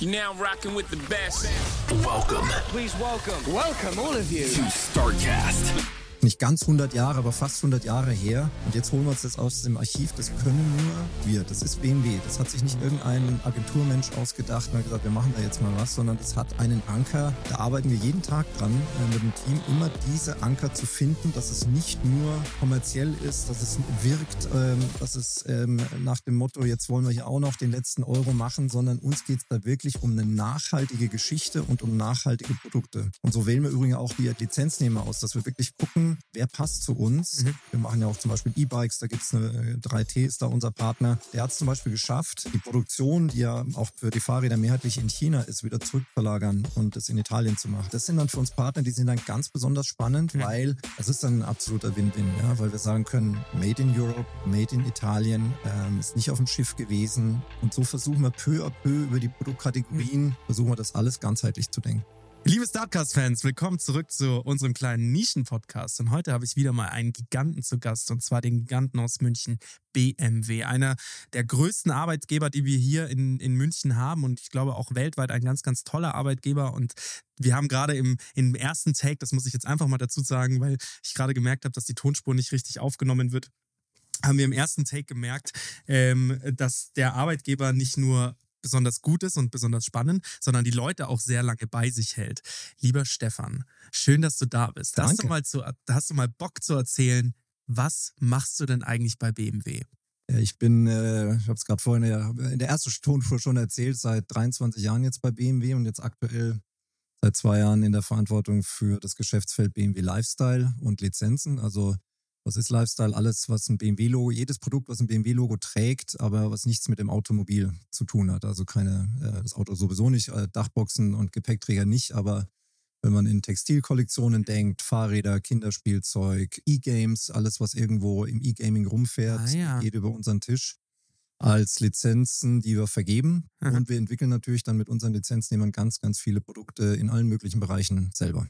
You now rocking with the best. Welcome Please welcome. Welcome, all of you. to StarCast. Nicht ganz 100 Jahre, aber fast 100 Jahre her. Und jetzt holen wir uns das aus dem Archiv. Das können nur wir. Das ist BMW. Das hat sich nicht irgendein Agenturmensch ausgedacht und hat gesagt, wir machen da jetzt mal was, sondern das hat einen Anker. Da arbeiten wir jeden Tag dran, äh, mit dem Team immer diese Anker zu finden, dass es nicht nur kommerziell ist, dass es wirkt, ähm, dass es ähm, nach dem Motto, jetzt wollen wir hier auch noch den letzten Euro machen, sondern uns geht es da wirklich um eine nachhaltige Geschichte und um nachhaltige Produkte. Und so wählen wir übrigens auch die Lizenznehmer aus, dass wir wirklich gucken, wer passt zu uns. Wir machen ja auch zum Beispiel E-Bikes, da gibt's eine äh, 3T ist da unser Partner. Der hat es zum Beispiel geschafft, die Produktion, die ja auch für die Fahrräder mehrheitlich in China ist, wieder zurückverlagern und das in Italien zu machen. Das sind dann für uns Partner, die sind dann ganz besonders spannend, weil es ist dann ein absoluter Win-Win, ja, weil wir sagen können, Made in Europe, Made in Italien, ähm, ist nicht auf dem Schiff gewesen und so versuchen wir peu à peu über die Produktkategorien, versuchen wir das alles ganzheitlich zu denken. Liebe Startcast-Fans, willkommen zurück zu unserem kleinen Nischen-Podcast. Und heute habe ich wieder mal einen Giganten zu Gast, und zwar den Giganten aus München, BMW. Einer der größten Arbeitgeber, die wir hier in, in München haben und ich glaube auch weltweit ein ganz, ganz toller Arbeitgeber. Und wir haben gerade im, im ersten Take, das muss ich jetzt einfach mal dazu sagen, weil ich gerade gemerkt habe, dass die Tonspur nicht richtig aufgenommen wird, haben wir im ersten Take gemerkt, ähm, dass der Arbeitgeber nicht nur besonders gut ist und besonders spannend, sondern die Leute auch sehr lange bei sich hält. Lieber Stefan, schön, dass du da bist. Hast Danke. du, mal zu, hast du mal Bock zu erzählen, was machst du denn eigentlich bei BMW? Ich bin, äh, ich habe es gerade vorhin in der, in der ersten Tonspur schon erzählt, seit 23 Jahren jetzt bei BMW und jetzt aktuell seit zwei Jahren in der Verantwortung für das Geschäftsfeld BMW Lifestyle und Lizenzen. Also was ist Lifestyle? Alles, was ein BMW-Logo, jedes Produkt, was ein BMW-Logo trägt, aber was nichts mit dem Automobil zu tun hat. Also keine, äh, das Auto sowieso nicht, äh, Dachboxen und Gepäckträger nicht, aber wenn man in Textilkollektionen denkt, Fahrräder, Kinderspielzeug, E-Games, alles, was irgendwo im E-Gaming rumfährt, Ah, ja. geht über unseren Tisch als Lizenzen, die wir vergeben. Mhm. Und wir entwickeln natürlich dann mit unseren Lizenznehmern ganz, ganz viele Produkte in allen möglichen Bereichen selber.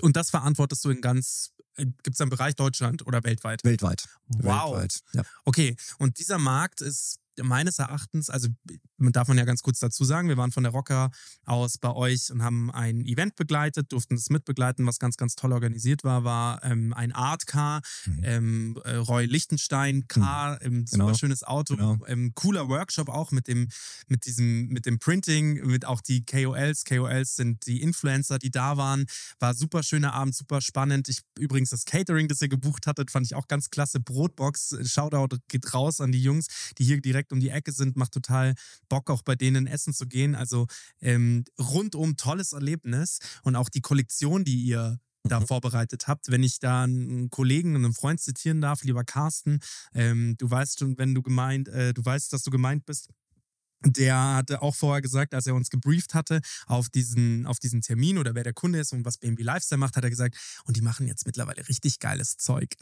Und das verantwortest du in ganz, gibt es einen Bereich Deutschland oder weltweit? Weltweit. Wow. Weltweit. Ja. Okay, und dieser Markt ist meines Erachtens, also man darf man ja ganz kurz dazu sagen, wir waren von der Rocker aus bei euch und haben ein Event begleitet, durften das mitbegleiten, was ganz, ganz toll organisiert war, war ähm, ein Art Car, Mhm. ähm, äh, Roy Lichtenstein Car, ähm, super Genau. schönes Auto, Genau. ähm, cooler Workshop auch mit dem, mit diesem, mit dem Printing, mit auch die KOLs, KOLs sind die Influencer, die da waren, war super schöner Abend, super spannend. Ich übrigens das Catering, das ihr gebucht hattet, fand ich auch ganz klasse. Brotbox, Shoutout geht raus an die Jungs, die hier direkt um die Ecke sind, macht total Bock, auch bei denen essen zu gehen. Also ähm, rundum tolles Erlebnis und auch die Kollektion, die ihr da vorbereitet habt. Wenn ich da einen Kollegen, einen Freund zitieren darf, lieber Carsten, ähm, du weißt schon, wenn du gemeint, äh, du weißt, dass du gemeint bist, der hatte auch vorher gesagt, als er uns gebrieft hatte auf diesen, auf diesen Termin oder wer der Kunde ist und was BMW Lifestyle macht, hat er gesagt, und die machen jetzt mittlerweile richtig geiles Zeug.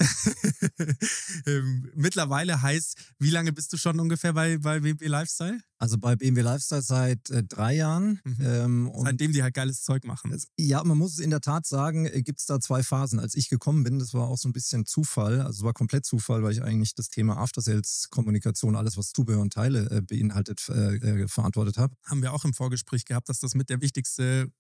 ähm, mittlerweile heißt, wie lange bist du schon ungefähr bei, bei BMW Lifestyle? Also bei BMW Lifestyle seit äh, drei Jahren. Mhm. Ähm, und Seitdem die halt geiles Zeug machen. Es- Ja, man muss es in der Tat sagen, gibt es da zwei Phasen. Als ich gekommen bin, das war auch so ein bisschen Zufall, also es war komplett Zufall, weil ich eigentlich das Thema After-Sales-Kommunikation, alles was Zubehör und Teile äh, beinhaltet, äh, äh, verantwortet habe. Haben wir auch im Vorgespräch gehabt, dass das mit der wichtigste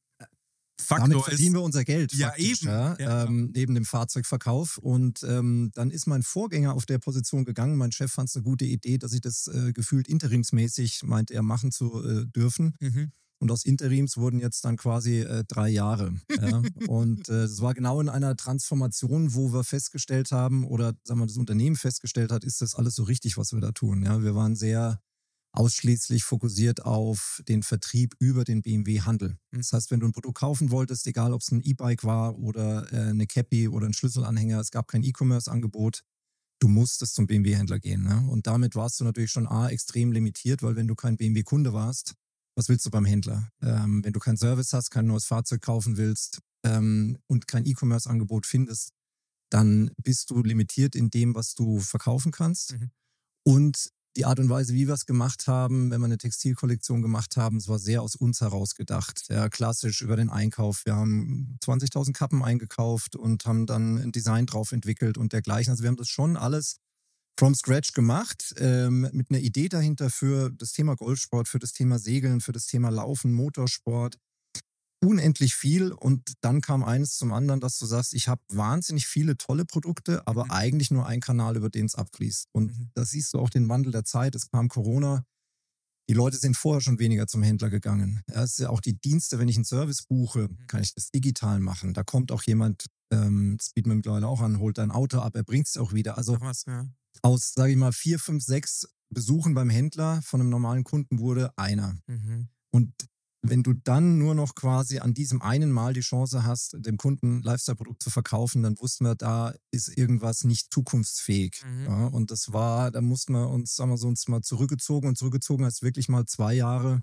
Damit Faktor verdienen ist. wir unser Geld. Ja, eben. Ja, Ja, ähm, neben dem Fahrzeugverkauf. Und ähm, dann ist mein Vorgänger auf der Position gegangen. Mein Chef fand es eine gute Idee, dass ich das äh, gefühlt interimsmäßig, meinte er, machen zu äh, dürfen. Mhm. Und aus Interims wurden jetzt dann quasi äh, drei Jahre. Ja? und äh, es war genau in einer Transformation, wo wir festgestellt haben, oder sagen wir, das Unternehmen festgestellt hat, ist das alles so richtig, was wir da tun. Ja? Wir waren sehr ausschließlich fokussiert auf den Vertrieb über den BMW-Handel. Mhm. Das heißt, wenn du ein Produkt kaufen wolltest, egal ob es ein E-Bike war oder äh, eine Cappy oder ein Schlüsselanhänger, es gab kein E-Commerce-Angebot, du musstest zum BMW-Händler gehen. Ne? Und damit warst du natürlich schon A, extrem limitiert, weil wenn du kein BMW-Kunde warst, was willst du beim Händler? Ähm, wenn du keinen Service hast, kein neues Fahrzeug kaufen willst ähm, und kein E-Commerce-Angebot findest, dann bist du limitiert in dem, was du verkaufen kannst. Mhm. Und die Art und Weise, wie wir es gemacht haben, wenn wir eine Textilkollektion gemacht haben, es war sehr aus uns heraus gedacht. Ja, klassisch über den Einkauf. Wir haben 20.000 Kappen eingekauft und haben dann ein Design drauf entwickelt und dergleichen. Also wir haben das schon alles from scratch gemacht, ähm, mit einer Idee dahinter für das Thema Golfsport, für das Thema Segeln, für das Thema Laufen, Motorsport. Unendlich viel und dann kam eines zum anderen, dass du sagst, ich habe wahnsinnig viele tolle Produkte, aber Mhm. eigentlich nur ein Kanal, über den es abfließt. Und Mhm. da siehst du auch den Wandel der Zeit. Es kam Corona. Die Leute sind vorher schon weniger zum Händler gegangen. Es ist ja auch die Dienste, wenn ich einen Service buche, Mhm. kann ich das digital machen. Da kommt auch jemand, ähm, das bieten wir mittlerweile auch an, holt dein Auto ab, er bringt es auch wieder. Also was, ja. aus, sage ich mal, vier, fünf, sechs Besuchen beim Händler von einem normalen Kunden wurde einer. Mhm. Und wenn du dann nur noch quasi an diesem einen Mal die Chance hast, dem Kunden Lifestyle-Produkt zu verkaufen, dann wussten wir, da ist irgendwas nicht zukunftsfähig. Mhm. Ja, und das war, da mussten wir uns, sagen wir so, uns mal zurückgezogen und zurückgezogen als wirklich mal zwei Jahre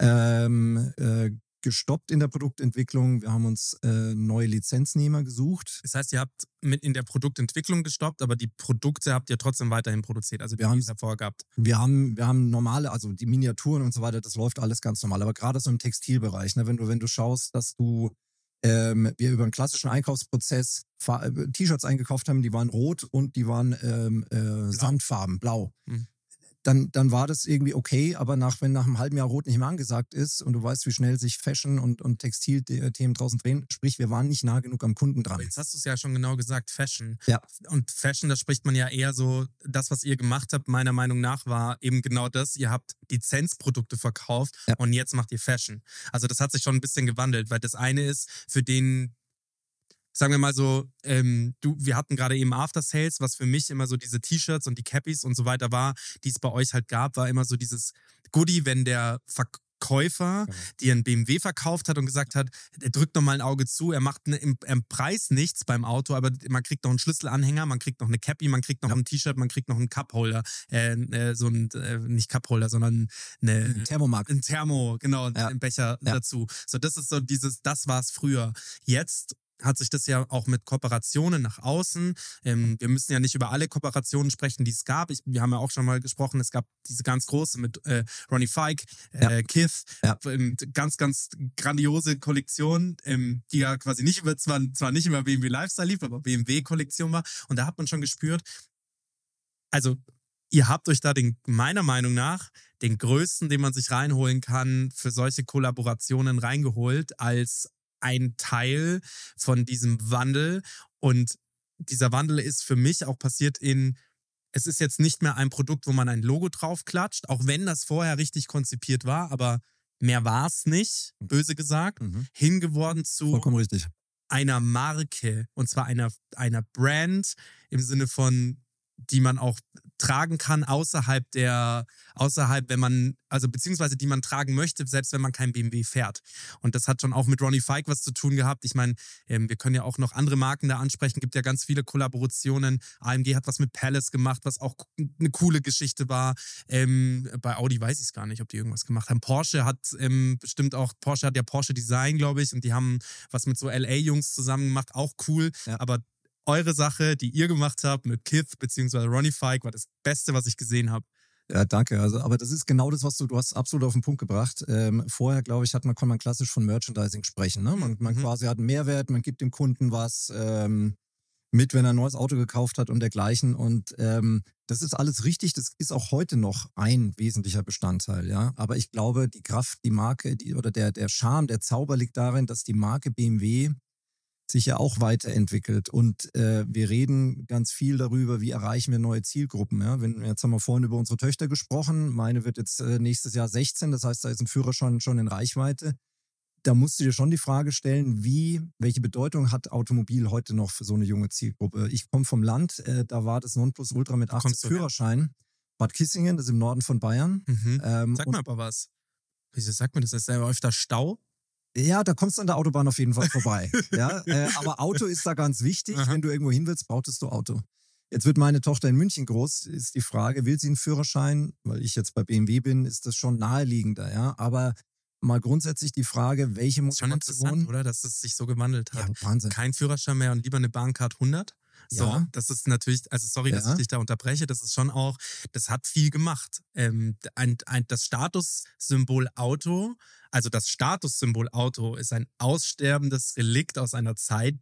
ähm, äh, gestoppt in der Produktentwicklung. Wir haben uns äh, neue Lizenznehmer gesucht. Das heißt, ihr habt mit in der Produktentwicklung gestoppt, aber die Produkte habt ihr trotzdem weiterhin produziert, also Wir ihr haben's- davor gehabt. Wir haben, wir haben normale, also die Miniaturen und so weiter, das läuft alles ganz normal. Aber gerade so im Textilbereich, ne, wenn du, wenn du schaust, dass du ähm, wir über einen klassischen Einkaufsprozess äh, T-Shirts eingekauft haben, die waren rot und die waren ähm, äh, Sandfarben, blau. Mhm. Dann, dann war das irgendwie okay, aber nach, wenn nach einem halben Jahr Rot nicht mehr angesagt ist und du weißt, wie schnell sich Fashion und, und Textilthemen draußen drehen, sprich, wir waren nicht nah genug am Kunden dran. Aber jetzt hast du es ja schon genau gesagt, Fashion. Ja. Und Fashion, da spricht man ja eher so, das, was ihr gemacht habt, meiner Meinung nach, war eben genau das. Ihr habt Lizenzprodukte verkauft Ja. und jetzt macht ihr Fashion. Also das hat sich schon ein bisschen gewandelt, weil das eine ist, für den, sagen wir mal so, ähm, du, wir hatten gerade eben After Sales, was für mich immer so diese T-Shirts und die Cappies und so weiter war, die es bei euch halt gab, war immer so dieses Goodie, wenn der Verkäufer Genau. dir einen BMW verkauft hat und gesagt hat, er drückt noch mal ein Auge zu, er macht ne, im, im Preis nichts beim Auto, aber man kriegt noch einen Schlüsselanhänger, man kriegt noch eine Cappy, man kriegt noch ein T-Shirt, man kriegt noch einen Cupholder, äh, äh, so ein, äh, nicht Cupholder, sondern eine, Thermomarkt. ein Thermo, genau, Ja. ein Becher Ja. dazu. So, das ist so dieses, das war es früher. Jetzt hat sich das ja auch mit Kooperationen nach außen. Ähm, wir müssen ja nicht über alle Kooperationen sprechen, die es gab. Ich, wir haben ja auch schon mal gesprochen, es gab diese ganz große mit äh, Ronnie Fike, äh, Kith, Ja. ähm, ganz, ganz grandiose Kollektion, ähm, die ja quasi nicht über, zwar, zwar nicht über BMW Lifestyle lief, aber BMW-Kollektion war. Und da hat man schon gespürt, also ihr habt euch da den, meiner Meinung nach, den größten, den man sich reinholen kann, für solche Kollaborationen reingeholt, als ein Teil von diesem Wandel. Und dieser Wandel ist für mich auch passiert in, es ist jetzt nicht mehr ein Produkt, wo man ein Logo draufklatscht, auch wenn das vorher richtig konzipiert war, aber mehr war es nicht, böse gesagt, Mhm. hingeworden zu einer Marke und zwar einer, einer Brand im Sinne von, die man auch tragen kann außerhalb der, außerhalb, wenn man, also beziehungsweise die man tragen möchte, selbst wenn man kein BMW fährt. Und das hat schon auch mit Ronnie Fike was zu tun gehabt. Ich meine, ähm, wir können ja auch noch andere Marken da ansprechen, gibt ja ganz viele Kollaborationen. AMG hat was mit Palace gemacht, was auch eine coole Geschichte war. Ähm, bei Audi weiß ich es gar nicht, ob die irgendwas gemacht haben. Porsche hat ähm, bestimmt auch, Porsche hat ja Porsche Design, glaube ich, und die haben was mit so LA-Jungs zusammen gemacht, auch cool. Ja. Aber eure Sache, die ihr gemacht habt mit Kith bzw. Ronnie Fike, war das Beste, was ich gesehen habe. Ja, danke. Also, aber das ist genau das, was du, du hast absolut auf den Punkt gebracht. Ähm, vorher, glaube ich, hat man, kann man klassisch von Merchandising sprechen. Ne? Man, man Mhm. quasi hat einen Mehrwert, man gibt dem Kunden was ähm, mit, wenn er ein neues Auto gekauft hat und dergleichen. Und ähm, das ist alles richtig. Das ist auch heute noch ein wesentlicher Bestandteil. Ja, aber ich glaube, die Kraft, die Marke, die oder der der Charme, der Zauber liegt darin, dass die Marke BMW sich ja auch weiterentwickelt. Und äh, wir reden ganz viel darüber, wie erreichen wir neue Zielgruppen. Ja? Wenn, jetzt haben wir vorhin über unsere Töchter gesprochen. Meine wird jetzt äh, nächstes Jahr 16, das heißt, da ist ein Führerschein schon in Reichweite. Da musst du dir schon die Frage stellen, wie, welche Bedeutung hat Automobil heute noch für so eine junge Zielgruppe? Ich komme vom Land, äh, da war das Nonplusultra mit 18 kommst du her? Führerschein. Bad Kissingen, das ist im Norden von Bayern. Mhm. Ähm, Sag mal aber was. Wieso sagt man das? Ist ja öfter Stau? Ja, da kommst du an der Autobahn auf jeden Fall vorbei. ja, äh, aber Auto ist da ganz wichtig. Aha. Wenn du irgendwo hin willst, brauchtest du Auto. Jetzt wird meine Tochter in München groß, ist die Frage, will sie einen Führerschein? Weil ich jetzt bei BMW bin, ist das schon naheliegender, ja. Aber mal grundsätzlich die Frage, welche Ist schon interessant, Motivation? oder? Dass es sich so gewandelt Ja, hat. Wahnsinn. Kein Führerschein mehr und lieber eine Bahncard 100. So, Ja. das ist natürlich, also sorry, dass Ja. ich dich da unterbreche, das ist schon auch, das hat viel gemacht. Ähm, ein, ein, das Statussymbol Auto, also das Statussymbol Auto ist ein aussterbendes Relikt aus einer Zeit,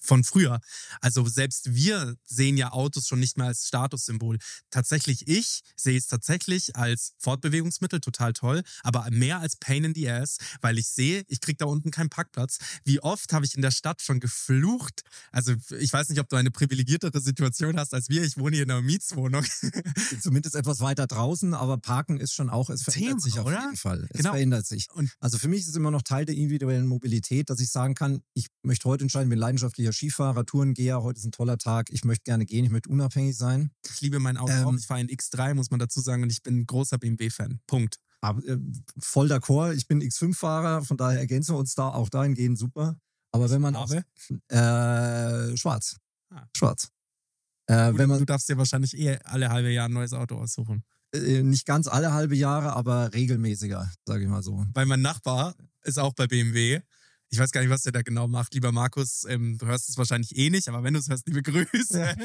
von früher. Also selbst wir sehen ja Autos schon nicht mehr als Statussymbol. Tatsächlich ich sehe es tatsächlich als Fortbewegungsmittel, total toll, aber mehr als Pain in the Ass, weil ich sehe, ich kriege da unten keinen Parkplatz. Wie oft habe ich in der Stadt schon geflucht? Also ich weiß nicht, ob du eine privilegiertere Situation hast als wir. Ich wohne hier in einer Mietswohnung. Zumindest etwas weiter draußen, aber Parken ist schon auch, es verändert Thema, sich auf oder? jeden Fall. Es Genau. verändert sich. Und- also für mich ist es immer noch Teil der individuellen Mobilität, dass ich sagen kann, ich möchte heute entscheiden, bin leidenschaftlicher Skifahrer, Tourengeher, heute ist ein toller Tag, ich möchte gerne gehen, ich möchte unabhängig sein. Ich liebe mein Auto Ähm, auch. Ich fahre in X3, muss man dazu sagen, und ich bin ein großer BMW-Fan. Punkt. Aber, äh, voll d'accord, ich bin X5-Fahrer, von daher ergänzen wir uns da auch dahingehend super. Aber wenn man Farbe? äh, schwarz. Ah. Schwarz. Äh, Du, wenn man du darfst dir wahrscheinlich eh alle halbe Jahr ein neues Auto aussuchen. äh, nicht ganz alle halbe Jahre, aber regelmäßiger, sage ich mal so. Weil mein Nachbar ist auch bei BMW. Ich weiß gar nicht, was der da genau macht. Lieber Markus, ähm, du hörst es wahrscheinlich eh nicht, aber wenn du es hörst, liebe Grüße.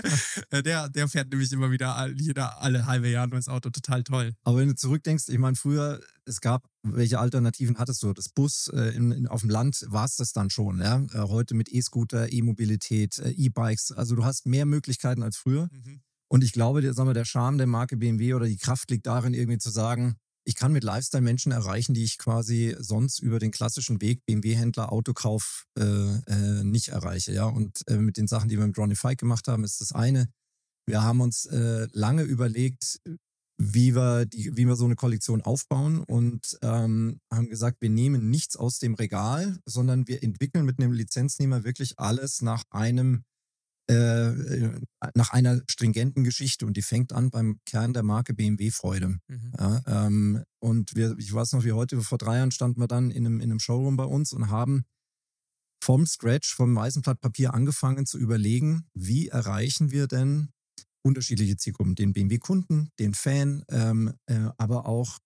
Äh, der, der fährt nämlich immer wieder jeder, alle halbe Jahr ein neues Auto. Total toll. Aber wenn du zurückdenkst, ich meine, früher, es gab, welche Alternativen hattest du? Das Bus äh, in, in, auf dem Land war es das dann schon. Ja? Äh, heute mit E-Scooter, E-Mobilität, äh, E-Bikes. Also du hast mehr Möglichkeiten als früher. Mhm. Und ich glaube, der, sagen wir, der Charme der Marke BMW oder die Kraft liegt darin, irgendwie zu sagen, ich kann mit Lifestyle Menschen erreichen, die ich quasi sonst über den klassischen Weg BMW-Händler, Autokauf äh, äh, nicht erreiche. Ja? Und äh, mit den Sachen, die wir mit Ronnie Fike gemacht haben, ist das eine. Wir haben uns äh, lange überlegt, wie wir, die, wie wir so eine Kollektion aufbauen und ähm, haben gesagt, wir nehmen nichts aus dem Regal, sondern wir entwickeln mit einem Lizenznehmer wirklich alles nach einem äh, nach einer stringenten Geschichte und die fängt an beim Kern der Marke BMW Freude. Mhm. Ja, ähm, und wir, ich weiß noch wie heute, vor drei Jahren standen wir dann in einem, in einem Showroom bei uns und haben vom Scratch, vom weißen Blatt Papier angefangen zu überlegen, wie erreichen wir denn unterschiedliche Zielgruppen, den BMW-Kunden, den Fan, ähm, äh, aber auch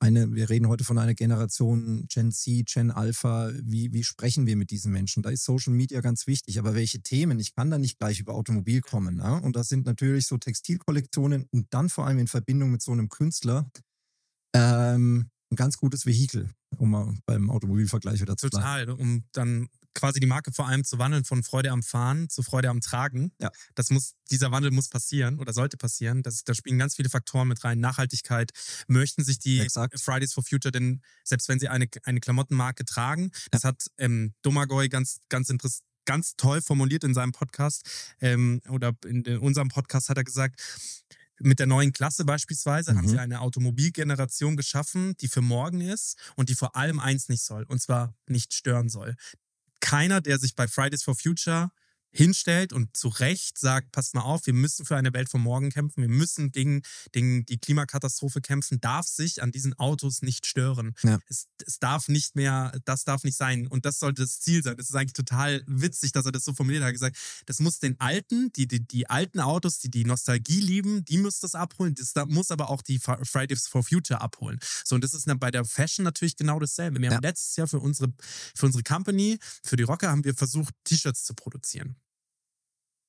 eine, wir reden heute von einer Generation Gen Z, Gen Alpha, wie, wie sprechen wir mit diesen Menschen? Da ist Social Media ganz wichtig, aber welche Themen? Ich kann da nicht gleich über Automobil kommen. Ne? Und das sind natürlich so Textilkollektionen und dann vor allem in Verbindung mit so einem Künstler ähm, ein ganz gutes Vehikel, um mal beim Automobilvergleich wieder zu bleiben. Total, um dann quasi die Marke vor allem zu wandeln von Freude am Fahren zu Freude am Tragen. Ja. Das muss, dieser Wandel muss passieren oder sollte passieren. Das, da spielen ganz viele Faktoren mit rein. Nachhaltigkeit. Möchten sich die Exakt. Fridays for Future denn, selbst wenn sie eine, eine Klamottenmarke tragen, das hat ähm, Domagoj ganz, ganz interessant ganz toll formuliert in seinem Podcast ähm, oder in, in unserem Podcast hat er gesagt, mit der neuen Klasse beispielsweise haben Mhm. sie eine Automobilgeneration geschaffen, die für morgen ist und die vor allem eins nicht soll, und zwar nicht stören soll. Keiner, der sich bei Fridays for Future hinstellt und zu Recht sagt, passt mal auf, wir müssen für eine Welt von morgen kämpfen, wir müssen gegen, gegen die Klimakatastrophe kämpfen, darf sich an diesen Autos nicht stören. Ja. Es, es darf nicht mehr, das darf nicht sein. Und das sollte das Ziel sein. Das ist eigentlich total witzig, dass er das so formuliert hat. Gesagt, das muss den Alten, die, die, die alten Autos, die die Nostalgie lieben, die muss das abholen. Das da muss aber auch die Fridays for Future abholen. So, und das ist dann bei der Fashion natürlich genau dasselbe. Wir Ja. haben letztes Jahr für unsere, für unsere Company, für die Rocker, haben wir versucht, T-Shirts zu produzieren.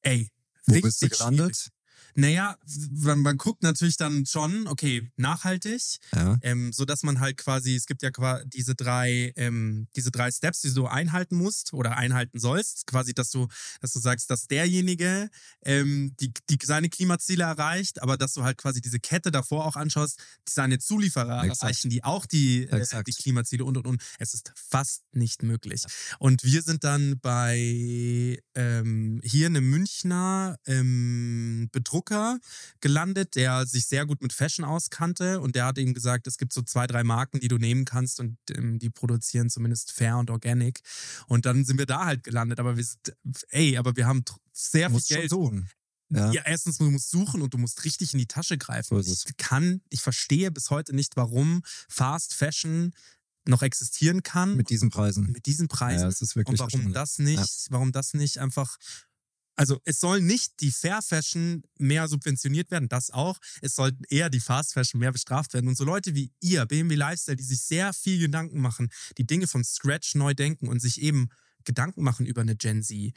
Ey. Wo bist du schwierig. Naja, man, man guckt natürlich dann schon, okay, nachhaltig, Ja. ähm, so dass man halt quasi, es gibt ja quasi diese drei, ähm, diese drei Steps, die du einhalten musst oder einhalten sollst, quasi, dass du, dass du sagst, dass derjenige ähm, die, die seine Klimaziele erreicht, aber dass du halt quasi diese Kette davor auch anschaust, die seine Zulieferer Exakt. erreichen, die auch die, äh, die Klimaziele und und und. Es ist fast nicht möglich. Und wir sind dann bei ähm, hier einem Münchner ähm, Bedrucker gelandet, der sich sehr gut mit Fashion auskannte und der hat ihm gesagt, es gibt so zwei, drei Marken, die du nehmen kannst und ähm, die produzieren zumindest fair und organic. Und dann sind wir da halt gelandet. Aber wir sind, ey, aber wir haben sehr viel Geld. Ja. Ja. erstens, du musst suchen und du musst richtig in die Tasche greifen. Ich kann, ich verstehe bis heute nicht, warum Fast Fashion noch existieren kann Mit diesen Preisen. mit diesen Preisen Ja, es ist wirklich und warum das nicht, Ja. warum das nicht einfach also es soll nicht die Fair Fashion mehr subventioniert werden, das auch. Es sollten eher die Fast Fashion mehr bestraft werden. Und so Leute wie ihr, BMW Lifestyle, die sich sehr viel Gedanken machen, die Dinge von Scratch neu denken und sich eben Gedanken machen über eine Gen Z.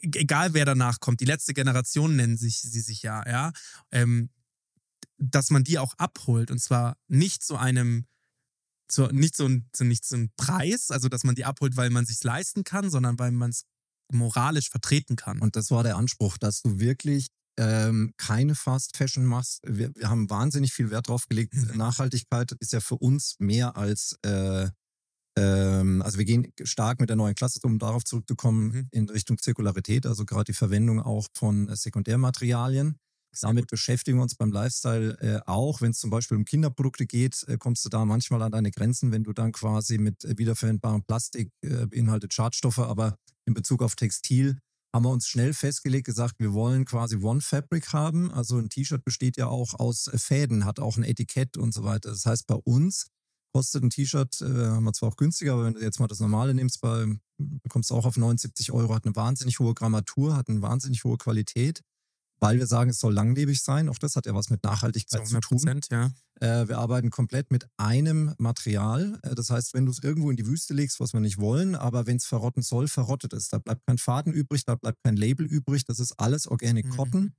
Egal wer danach kommt, die letzte Generation nennen sich sie sich ja, ja. Ähm, dass man die auch abholt und zwar nicht zu einem zu, nicht so zu, nicht so ein Preis, also dass man die abholt, weil man sich leisten kann, sondern weil man es moralisch vertreten kann. Und das war der Anspruch, dass du wirklich ähm, keine Fast Fashion machst. Wir, wir haben wahnsinnig viel Wert drauf gelegt. Mhm. Nachhaltigkeit ist ja für uns mehr als, äh, ähm, also wir gehen stark mit der neuen Klasse, um darauf zurückzukommen, Mhm. in Richtung Zirkularität, also gerade die Verwendung auch von äh, Sekundärmaterialien. Damit beschäftigen wir uns beim Lifestyle äh, auch. Wenn es zum Beispiel um Kinderprodukte geht, äh, kommst du da manchmal an deine Grenzen, wenn du dann quasi mit äh, wiederverwendbarem Plastik äh, beinhaltet Schadstoffe, aber in Bezug auf Textil haben wir uns schnell festgelegt, gesagt, wir wollen quasi One Fabric haben. Also ein T-Shirt besteht ja auch aus äh, Fäden, hat auch ein Etikett und so weiter. Das heißt, bei uns kostet ein T-Shirt, äh, haben wir zwar auch günstiger, aber wenn du jetzt mal das normale nimmst, bei, kommst du auch auf 79 Euro, hat eine wahnsinnig hohe Grammatur, hat eine wahnsinnig hohe Qualität, weil wir sagen, es soll langlebig sein. Auch das hat ja was mit Nachhaltigkeit zu 100 tun. Ja. Äh, wir arbeiten komplett mit einem Material. Äh, das heißt, wenn du es irgendwo in die Wüste legst, was wir nicht wollen, aber wenn es verrotten soll, verrottet es. Da bleibt kein Faden übrig, da bleibt kein Label übrig. Das ist alles Organic Mhm. Cotton.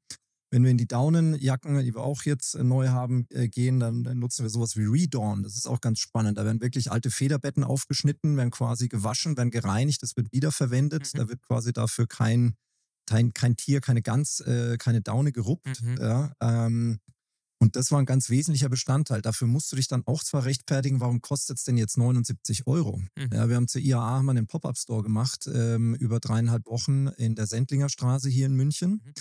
Wenn wir in die Daunenjacken, die wir auch jetzt äh, neu haben, gehen, dann, dann nutzen wir sowas wie Redawn. Das ist auch ganz spannend. Da werden wirklich alte Federbetten aufgeschnitten, werden quasi gewaschen, werden gereinigt, das wird wiederverwendet. Mhm. Da wird quasi dafür kein, kein, kein Tier, keine Gans, äh, keine Daune geruppt. Mhm. Ja, ähm, und das war ein ganz wesentlicher Bestandteil. Dafür musst du dich dann auch zwar rechtfertigen, warum kostet es denn jetzt 79 Euro? Mhm. Ja, wir haben zur IAA haben einen Pop-Up-Store gemacht, ähm, über dreieinhalb Wochen in der Sendlinger Straße hier in München. Mhm.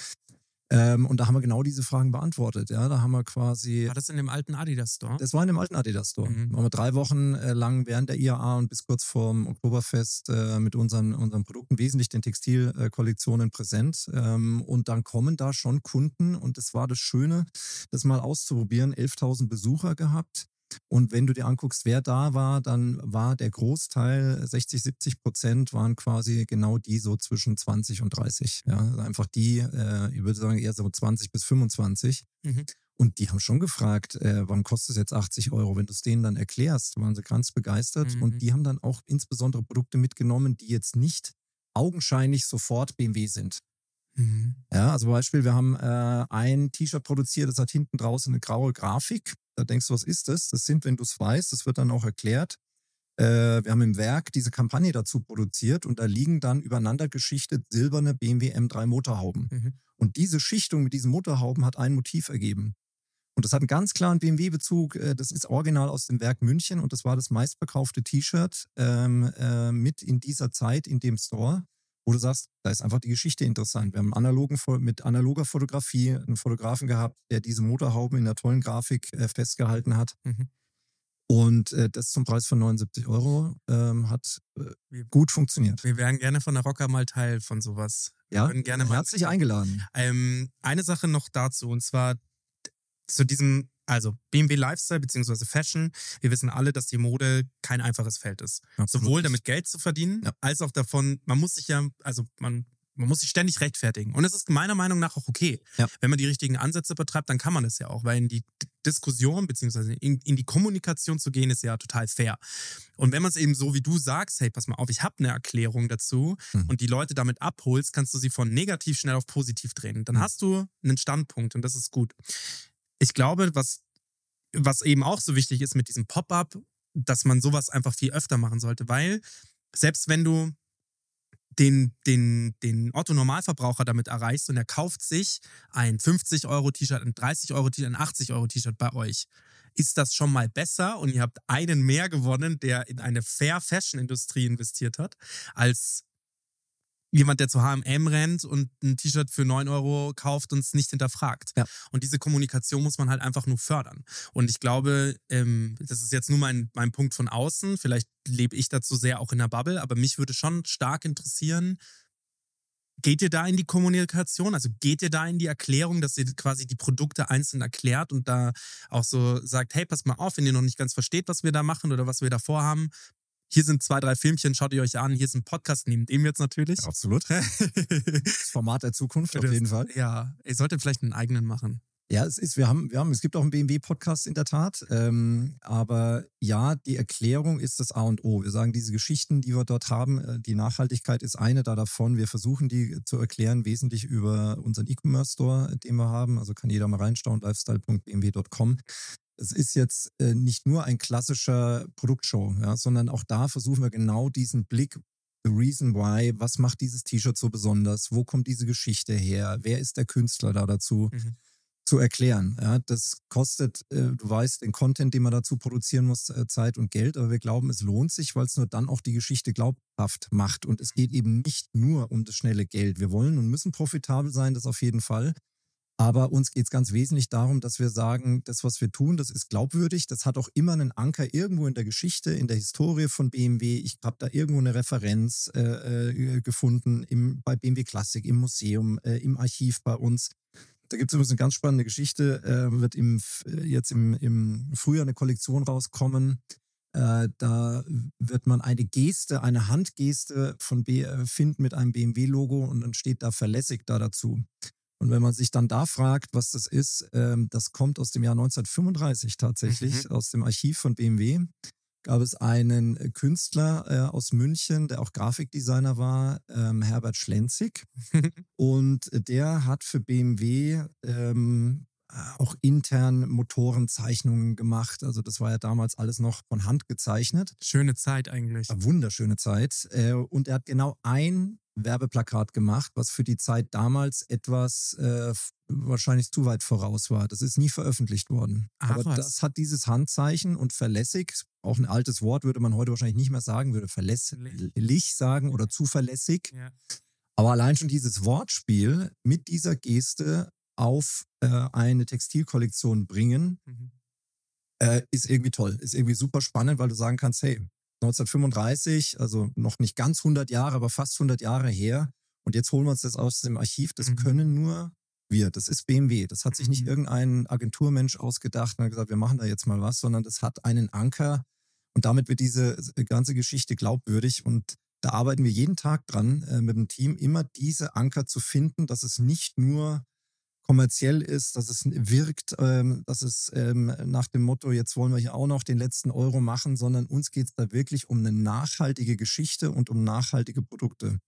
Ähm, und da haben wir genau diese Fragen beantwortet. Ja, da haben wir quasi. War das in dem alten Adidas Store? Das war in dem alten Adidas Store. Mhm. Da haben wir drei Wochen äh, lang während der IAA und bis kurz vorm Oktoberfest äh, mit unseren, unseren Produkten, wesentlich den Textilkollektionen präsent. Ähm, und dann kommen da schon Kunden und das war das Schöne, das mal auszuprobieren. 11.000 Besucher gehabt. Und wenn du dir anguckst, wer da war, dann war der Großteil, 60, 70 Prozent, waren quasi genau die so zwischen 20 und 30. Ja, also einfach die, äh, ich würde sagen eher so 20 bis 25. Mhm. Und die haben schon gefragt, äh, wann kostet es jetzt 80 Euro? Wenn du es denen dann erklärst, waren sie ganz begeistert. Mhm. Und die haben dann auch insbesondere Produkte mitgenommen, die jetzt nicht augenscheinlich sofort BMW sind. Mhm. Ja, also Beispiel, wir haben äh, ein T-Shirt produziert, das hat hinten draußen eine graue Grafik. Da denkst du, was ist das? Das sind, wenn du es weißt, das wird dann auch erklärt. Äh, wir haben im Werk diese Kampagne dazu produziert und da liegen dann übereinander geschichtet silberne BMW M3 Motorhauben. Mhm. Und diese Schichtung mit diesen Motorhauben hat ein Motiv ergeben. Und das hat einen ganz klaren BMW-Bezug. äh, Das ist original aus dem Werk München und das war das meistverkaufte T-Shirt ähm, äh, mit in dieser Zeit in dem Store, wo du sagst, da ist einfach die Geschichte interessant. Wir haben einen analogen, mit analoger Fotografie einen Fotografen gehabt, der diese Motorhauben in einer tollen Grafik äh, festgehalten hat. Mhm. Und äh, das zum Preis von 79 Euro ähm, hat äh, Wir- gut funktioniert. Wir wären gerne von der Rocker mal Teil von sowas. Wir Ja, gerne mal herzlich eingeladen. Ähm, eine Sache noch dazu, und zwar zu diesem, also BMW Lifestyle beziehungsweise Fashion. Wir wissen alle, dass die Mode kein einfaches Feld ist. Absolut. Sowohl damit Geld zu verdienen, Ja. als auch davon, man muss sich ja, also man, man muss sich ständig rechtfertigen. Und es ist meiner Meinung nach auch okay. Ja. Wenn man die richtigen Ansätze betreibt, dann kann man das ja auch, weil in die Diskussion beziehungsweise in, in die Kommunikation zu gehen, ist ja total fair. Und wenn man es eben so wie du sagst, hey, pass mal auf, ich habe eine Erklärung dazu Mhm. und die Leute damit abholst, kannst du sie von negativ schnell auf positiv drehen. Dann Mhm. hast du einen Standpunkt und das ist gut. Ich glaube, was, was eben auch so wichtig ist mit diesem Pop-up, dass man sowas einfach viel öfter machen sollte, weil selbst wenn du den, den, den Otto-Normalverbraucher damit erreichst und er kauft sich ein 50-Euro-T-Shirt, ein 30-Euro-T-Shirt, ein 80-Euro-T-Shirt bei euch, ist das schon mal besser und ihr habt einen mehr gewonnen, der in eine Fair-Fashion-Industrie investiert hat, als jemand, der zu H&M rennt und ein T-Shirt für 9 Euro kauft und es nicht hinterfragt. Ja. Und diese Kommunikation muss man halt einfach nur fördern. Und ich glaube, ähm, das ist jetzt nur mein, mein Punkt von außen. Vielleicht lebe ich dazu sehr auch in der Bubble, aber mich würde schon stark interessieren, geht ihr da in die Kommunikation? Also geht ihr da in die Erklärung, dass ihr quasi die Produkte einzeln erklärt und da auch so sagt, hey, pass mal auf, wenn ihr noch nicht ganz versteht, was wir da machen oder was wir da vorhaben, hier sind zwei, drei Filmchen, schaut ihr euch an, hier ist ein Podcast, neben dem jetzt natürlich. Absolut. Das Format der Zukunft auf jeden Fall. Ja, ihr solltet vielleicht einen eigenen machen. Ja, es ist, wir haben, wir haben, es gibt auch einen BMW-Podcast in der Tat. Ähm, aber ja, die Erklärung ist das A und O. Wir sagen, diese Geschichten, die wir dort haben, äh, die Nachhaltigkeit ist eine da davon. Wir versuchen die zu erklären, wesentlich über unseren E-Commerce-Store, den wir haben. Also kann jeder mal reinschauen, lifestyle.bmw.com. Es ist jetzt äh, nicht nur ein klassischer Produktshow, ja, sondern auch da versuchen wir genau diesen Blick the reason why, was macht dieses T-Shirt so besonders, wo kommt diese Geschichte her, wer ist der Künstler da dazu. Mhm zu erklären. Ja, das kostet, äh, du weißt, den Content, den man dazu produzieren muss, äh, Zeit und Geld, aber wir glauben, es lohnt sich, weil es nur dann auch die Geschichte glaubhaft macht. Und es geht eben nicht nur um das schnelle Geld. Wir wollen und müssen profitabel sein, das auf jeden Fall. Aber uns geht es ganz wesentlich darum, dass wir sagen, das, was wir tun, das ist glaubwürdig. Das hat auch immer einen Anker irgendwo in der Geschichte, in der Historie von BMW. Ich habe da irgendwo eine Referenz äh, äh, gefunden im, bei BMW Classic, im Museum, äh, im Archiv bei uns. Da gibt es übrigens eine ganz spannende Geschichte. Äh, wird im, jetzt im, im Frühjahr eine Kollektion rauskommen. Äh, da wird man eine Geste, eine Handgeste von B äh, finden mit einem BMW-Logo und dann steht da verlässig da dazu. Und wenn man sich dann da fragt, was das ist, ähm, das kommt aus dem Jahr 1935 tatsächlich, mhm. aus dem Archiv von BMW gab es einen äh, Künstler äh, aus München, der auch Grafikdesigner war, ähm, Herbert Schlenzig. und der hat für BMW ähm, auch intern Motorenzeichnungen gemacht. Also das war ja damals alles noch von Hand gezeichnet. Schöne Zeit eigentlich. Wunderschöne Zeit. Äh, und er hat genau ein Werbeplakat gemacht, was für die Zeit damals etwas äh, wahrscheinlich zu weit voraus war. Das ist nie veröffentlicht worden. Ach, Aber was? das hat dieses Handzeichen und verlässig, auch ein altes Wort würde man heute wahrscheinlich nicht mehr sagen, würde verlässlich sagen oder zuverlässig. Ja. Aber allein schon dieses Wortspiel mit dieser Geste auf äh, eine Textilkollektion bringen, mhm. äh, ist irgendwie toll, ist irgendwie super spannend, weil du sagen kannst, hey, 1935, also noch nicht ganz 100 Jahre, aber fast 100 Jahre her. Und jetzt holen wir uns das aus dem Archiv. Das mhm. können nur wir. Das ist BMW. Das hat sich nicht mhm. irgendein Agenturmensch ausgedacht und hat gesagt, wir machen da jetzt mal was, sondern das hat einen Anker. Und damit wird diese ganze Geschichte glaubwürdig. Und da arbeiten wir jeden Tag dran, äh, mit dem Team immer diese Anker zu finden, dass es nicht nur kommerziell ist, dass es wirkt, ähm, dass es ähm, nach dem Motto, jetzt wollen wir hier auch noch den letzten Euro machen, sondern uns geht es da wirklich um eine nachhaltige Geschichte und um nachhaltige Produkte.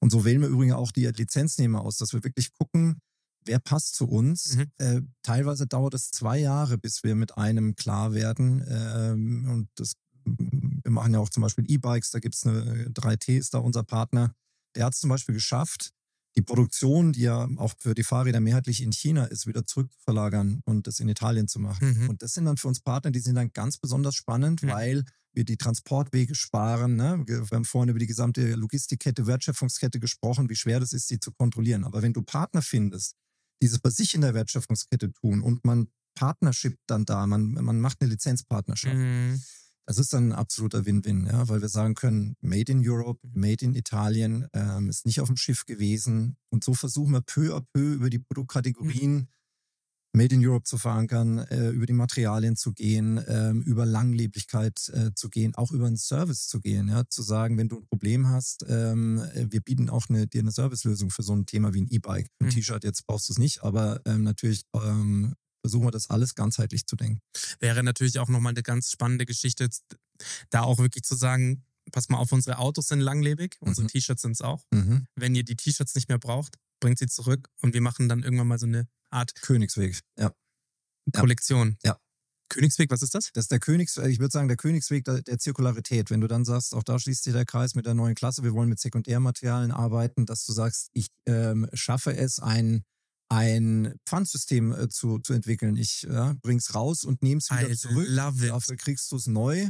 Und so wählen wir übrigens auch die Lizenznehmer aus, dass wir wirklich gucken, wer passt zu uns. Mhm. Äh, teilweise dauert es zwei Jahre, bis wir mit einem klar werden. Ähm, und das, wir machen ja auch zum Beispiel E-Bikes, da gibt es eine 3T, ist da unser Partner. Der hat es zum Beispiel geschafft, die Produktion, die ja auch für die Fahrräder mehrheitlich in China ist, wieder zurückverlagern und das in Italien zu machen. Mhm. Und das sind dann für uns Partner, die sind dann ganz besonders spannend, mhm. weil wir die Transportwege sparen. Ne? Wir haben vorhin über die gesamte Logistikkette, Wertschöpfungskette gesprochen, wie schwer das ist, sie zu kontrollieren. Aber wenn du Partner findest, die es bei sich in der Wertschöpfungskette tun und man Partnership dann da, man, man macht eine Lizenzpartnerschaft. Mhm das ist dann ein absoluter Win-Win, ja, weil wir sagen können, Made in Europe. Made in Italien, ähm, ist nicht auf dem Schiff gewesen. Und so versuchen wir peu à peu über die Produktkategorien mhm. Made in Europe zu verankern, äh, über die Materialien zu gehen, ähm, über Langleblichkeit äh, zu gehen, auch über einen Service zu gehen, ja, zu sagen, wenn du ein Problem hast, ähm, äh, wir bieten auch eine, dir eine Servicelösung für so ein Thema wie ein E-Bike. Ein mhm. T-Shirt, jetzt brauchst du es nicht, aber ähm, natürlich ähm, versuchen wir das alles ganzheitlich zu denken. Wäre natürlich auch nochmal eine ganz spannende Geschichte, da auch wirklich zu sagen, pass mal auf, unsere Autos sind langlebig, unsere mhm. T-Shirts sind es auch. Mhm. Wenn ihr die T-Shirts nicht mehr braucht, bringt sie zurück und wir machen dann irgendwann mal so eine Art Königsweg, ja. Kollektion. Ja. Königsweg, was ist das? Das ist der Königsweg, ich würde sagen, der Königsweg der, der, Zirkularität. Wenn du dann sagst, auch da schließt sich der Kreis mit der neuen Klasse, wir wollen mit Sekundärmaterialien arbeiten, dass du sagst, ich ähm, schaffe es, ein ein Pfandsystem äh, zu, zu entwickeln. Ich ja, bring's raus und nehme es wieder I zurück. Love it. Dafür kriegst du es neu.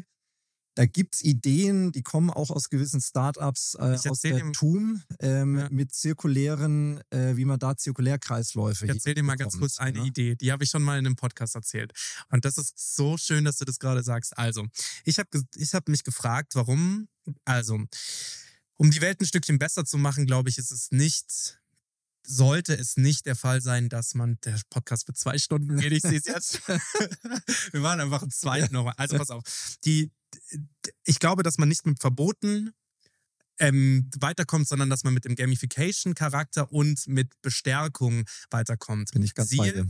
Da gibt es Ideen, die kommen auch aus gewissen Startups äh, aus der dem, TUM ähm, ja. mit zirkulären, äh, wie man da Zirkulärkreisläufe. Ich erzähl dir mal ganz kurz eine ne? Idee, die habe ich schon mal in einem Podcast erzählt. Und das ist so schön, dass du das gerade sagst. Also, ich habe ich hab mich gefragt, warum, also, um die Welt ein Stückchen besser zu machen, glaube ich, ist es nicht sollte es nicht der Fall sein, dass man, der Podcast wird zwei Stunden geht, ich sehe es jetzt. Wir machen einfach ein zweites nochmal. Also pass auf. Die, ich glaube, dass man nicht mit Verboten ähm, weiterkommt, sondern dass man mit dem Gamification-Charakter und mit Bestärkung weiterkommt. Bin ich ganz Siehe, bei dir.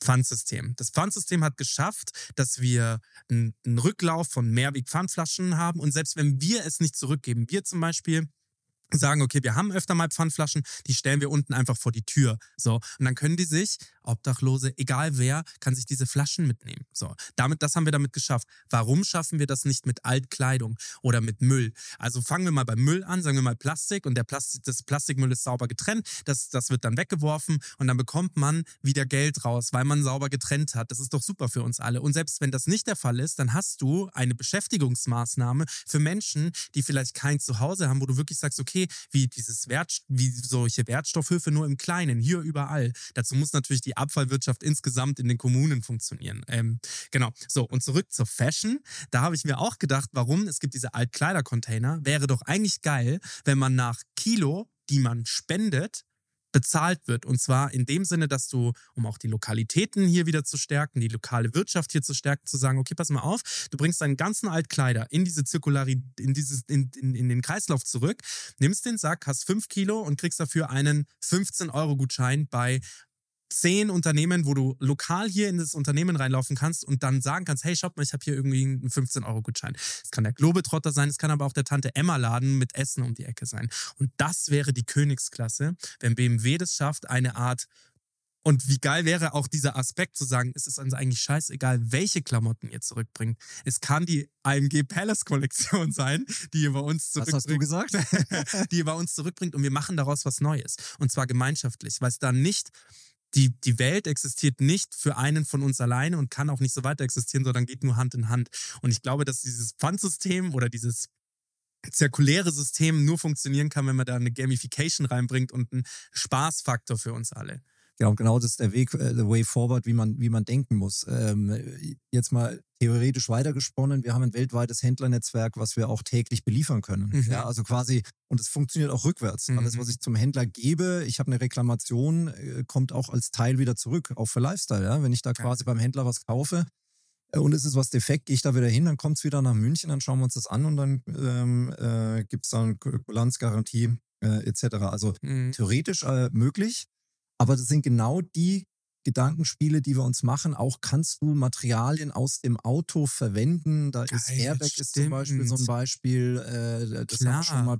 Pfandsystem. Das Pfandsystem hat geschafft, dass wir einen Rücklauf von Mehrweg-Pfandflaschen haben und selbst wenn wir es nicht zurückgeben, wir zum Beispiel sagen, okay, wir haben öfter mal Pfandflaschen, die stellen wir unten einfach vor die Tür. So. Und dann können die sich Obdachlose, egal wer, kann sich diese Flaschen mitnehmen. So, damit, das haben wir damit geschafft. Warum schaffen wir das nicht mit Altkleidung oder mit Müll? Also fangen wir mal beim Müll an, sagen wir mal Plastik und der Plastik, das Plastikmüll ist sauber getrennt, das, das wird dann weggeworfen und dann bekommt man wieder Geld raus, weil man sauber getrennt hat. Das ist doch super für uns alle. Und selbst wenn das nicht der Fall ist, dann hast du eine Beschäftigungsmaßnahme für Menschen, die vielleicht kein Zuhause haben, wo du wirklich sagst, okay, wie dieses Wert, wie solche Wertstoffhöfe nur im Kleinen, hier überall. Dazu muss natürlich die Abfallwirtschaft insgesamt in den Kommunen funktionieren. Ähm, genau. So, und zurück zur Fashion. Da habe ich mir auch gedacht, warum? Es gibt diese Altkleidercontainer. Wäre doch eigentlich geil, wenn man nach Kilo, die man spendet, bezahlt wird. Und zwar in dem Sinne, dass du, um auch die Lokalitäten hier wieder zu stärken, die lokale Wirtschaft hier zu stärken, zu sagen, okay, pass mal auf, du bringst deinen ganzen Altkleider in diese Zirkularität, in, in, in, in den Kreislauf zurück, nimmst den Sack, hast fünf Kilo und kriegst dafür einen 15-Euro-Gutschein bei zehn Unternehmen, wo du lokal hier in das Unternehmen reinlaufen kannst und dann sagen kannst, hey, schaut mal, ich habe hier irgendwie einen 15-Euro-Gutschein. Es kann der Globetrotter sein, es kann aber auch der Tante Emma-Laden mit Essen um die Ecke sein. Und das wäre die Königsklasse, wenn BMW das schafft, eine Art und wie geil wäre auch dieser Aspekt zu sagen, es ist uns eigentlich scheißegal, welche Klamotten ihr zurückbringt. Es kann die AMG Palace Kollektion sein, die ihr bei uns zurückbringt. Was hast du gesagt? die ihr bei uns zurückbringt und wir machen daraus was Neues. Und zwar gemeinschaftlich, weil es dann nicht die, die Welt existiert nicht für einen von uns alleine und kann auch nicht so weiter existieren, sondern geht nur Hand in Hand. Und ich glaube, dass dieses Pfandsystem oder dieses zirkuläre System nur funktionieren kann, wenn man da eine Gamification reinbringt und einen Spaßfaktor für uns alle. Genau, genau das ist der Weg, äh, the way forward, wie man, wie man denken muss. Ähm, jetzt mal theoretisch weitergesponnen, wir haben ein weltweites Händlernetzwerk, was wir auch täglich beliefern können. Mhm. Ja, also quasi, und es funktioniert auch rückwärts. Mhm. Alles, was ich zum Händler gebe, ich habe eine Reklamation, äh, kommt auch als Teil wieder zurück, auch für Lifestyle. Ja? Wenn ich da quasi beim Händler was kaufe, äh, und es ist was defekt, gehe ich da wieder hin, dann kommt es wieder nach München, dann schauen wir uns das an und dann ähm, äh, gibt es dann Kulanzgarantie äh, etc. Also mhm. theoretisch äh, möglich. Aber das sind genau die Gedankenspiele, die wir uns machen. Auch kannst du Materialien aus dem Auto verwenden. Da ist Geil, Airbag ist zum Beispiel so ein Beispiel. Äh, das Klar. haben wir schon mal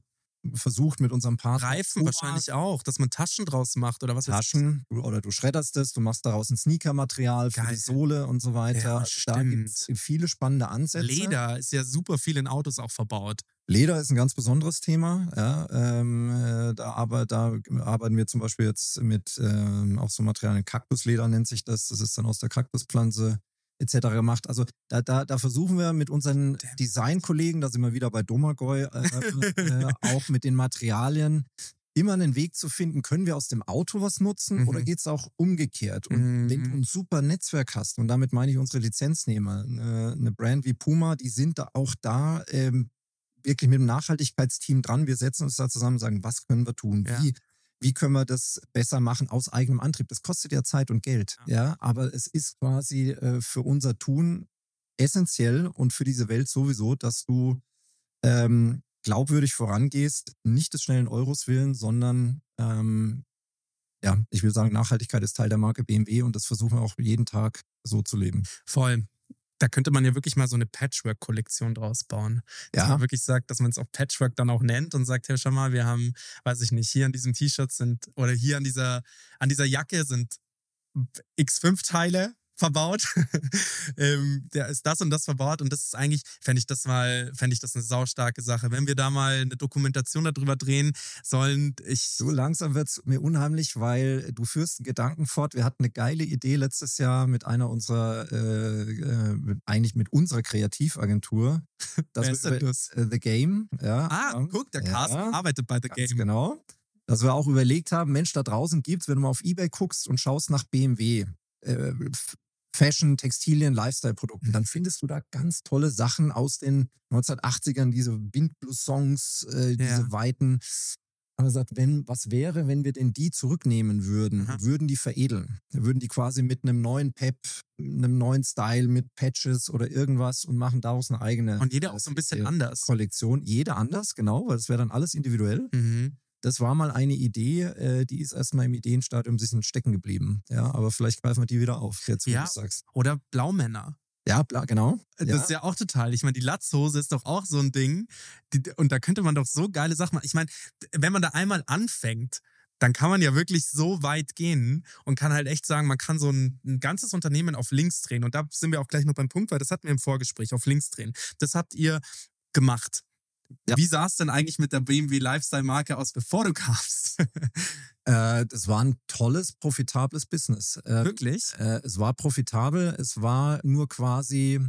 versucht mit unserem Partner. Reifen wahrscheinlich auch, dass man Taschen draus macht oder was Taschen oder du schredderst es, du machst daraus ein Sneakermaterial für die Sohle und so weiter. Ja, also da gibt es viele spannende Ansätze. Leder ist ja super viel in Autos auch verbaut. Leder ist ein ganz besonderes Thema. Ja, ähm, äh, da, aber, da arbeiten wir zum Beispiel jetzt mit ähm, auch so Materialien, Kaktusleder nennt sich das. Das ist dann aus der Kaktuspflanze etc. gemacht. Also da, da, da versuchen wir mit unseren Designkollegen, da sind wir wieder bei Domagoj, äh, äh, auch mit den Materialien immer einen Weg zu finden, können wir aus dem Auto was nutzen mhm. oder geht es auch umgekehrt? Und mhm. wenn du ein super Netzwerk hast, und damit meine ich unsere Lizenznehmer, eine, eine Brand wie Puma, die sind da auch da ähm, wirklich mit dem Nachhaltigkeitsteam dran. Wir setzen uns da zusammen und sagen, was können wir tun? Ja. Wie wie können wir das besser machen aus eigenem Antrieb. Das kostet ja Zeit und Geld, ja, ja? aber es ist quasi äh, für unser Tun essentiell und für diese Welt sowieso, dass du ähm, glaubwürdig vorangehst, nicht des schnellen Euros willen, sondern ähm, ja, ich will sagen, Nachhaltigkeit ist Teil der Marke BMW und das versuchen wir auch jeden Tag so zu leben. Voll da könnte man ja wirklich mal so eine Patchwork-Kollektion draus bauen. Dass ja. man wirklich sagt, dass man es auch Patchwork dann auch nennt und sagt, ja, schau mal, wir haben, weiß ich nicht, hier an diesem T-Shirt sind oder hier an dieser, an dieser Jacke sind X5-Teile verbaut. ähm, der ist das und das verbaut und das ist eigentlich, fände ich das mal, fände ich das eine saustarke Sache. Wenn wir da mal eine Dokumentation darüber drehen sollen, ich. So langsam wird es mir unheimlich, weil du führst einen Gedanken fort. Wir hatten eine geile Idee letztes Jahr mit einer unserer, äh, äh, eigentlich mit unserer Kreativagentur. Das ist das? Äh, The Game, ja. Ah, guck, der Carsten ja, arbeitet bei The Game. Genau. Dass wir auch überlegt haben, Mensch, da draußen gibt es, wenn du mal auf Ebay guckst und schaust nach BMW, äh, Fashion, Textilien, Lifestyle-Produkten, dann findest du da ganz tolle Sachen aus den 1980ern, diese Windblues-Songs, äh, diese ja. weiten. Aber sagt, wenn, was wäre, wenn wir denn die zurücknehmen würden, Aha. würden die veredeln? Würden die quasi mit einem neuen Pep, einem neuen Style, mit Patches oder irgendwas und machen daraus eine eigene. Und jeder auch so ein bisschen anders. Kollektion. Jeder anders, genau, weil das wäre dann alles individuell. Mhm. Das war mal eine Idee, äh, die ist erstmal im Ideenstadium ein bisschen stecken geblieben. Ja, aber vielleicht greifen wir die wieder auf, jetzt wo ja, du sagst. Oder Blaumänner. Ja, bla, genau. Das ja. ist ja auch total. Ich meine, die Latzhose ist doch auch so ein Ding. Die, und da könnte man doch so geile Sachen machen. Ich meine, wenn man da einmal anfängt, dann kann man ja wirklich so weit gehen und kann halt echt sagen, man kann so ein, ein, ganzes Unternehmen auf links drehen. Und da sind wir auch gleich noch beim Punkt, weil das hatten wir im Vorgespräch, auf links drehen. Das habt ihr gemacht. Ja. Wie sah es denn eigentlich mit der BMW Lifestyle-Marke aus, bevor du kamst? äh, das war ein tolles, profitables Business. Äh, Wirklich? Äh, es war profitabel. Es war nur quasi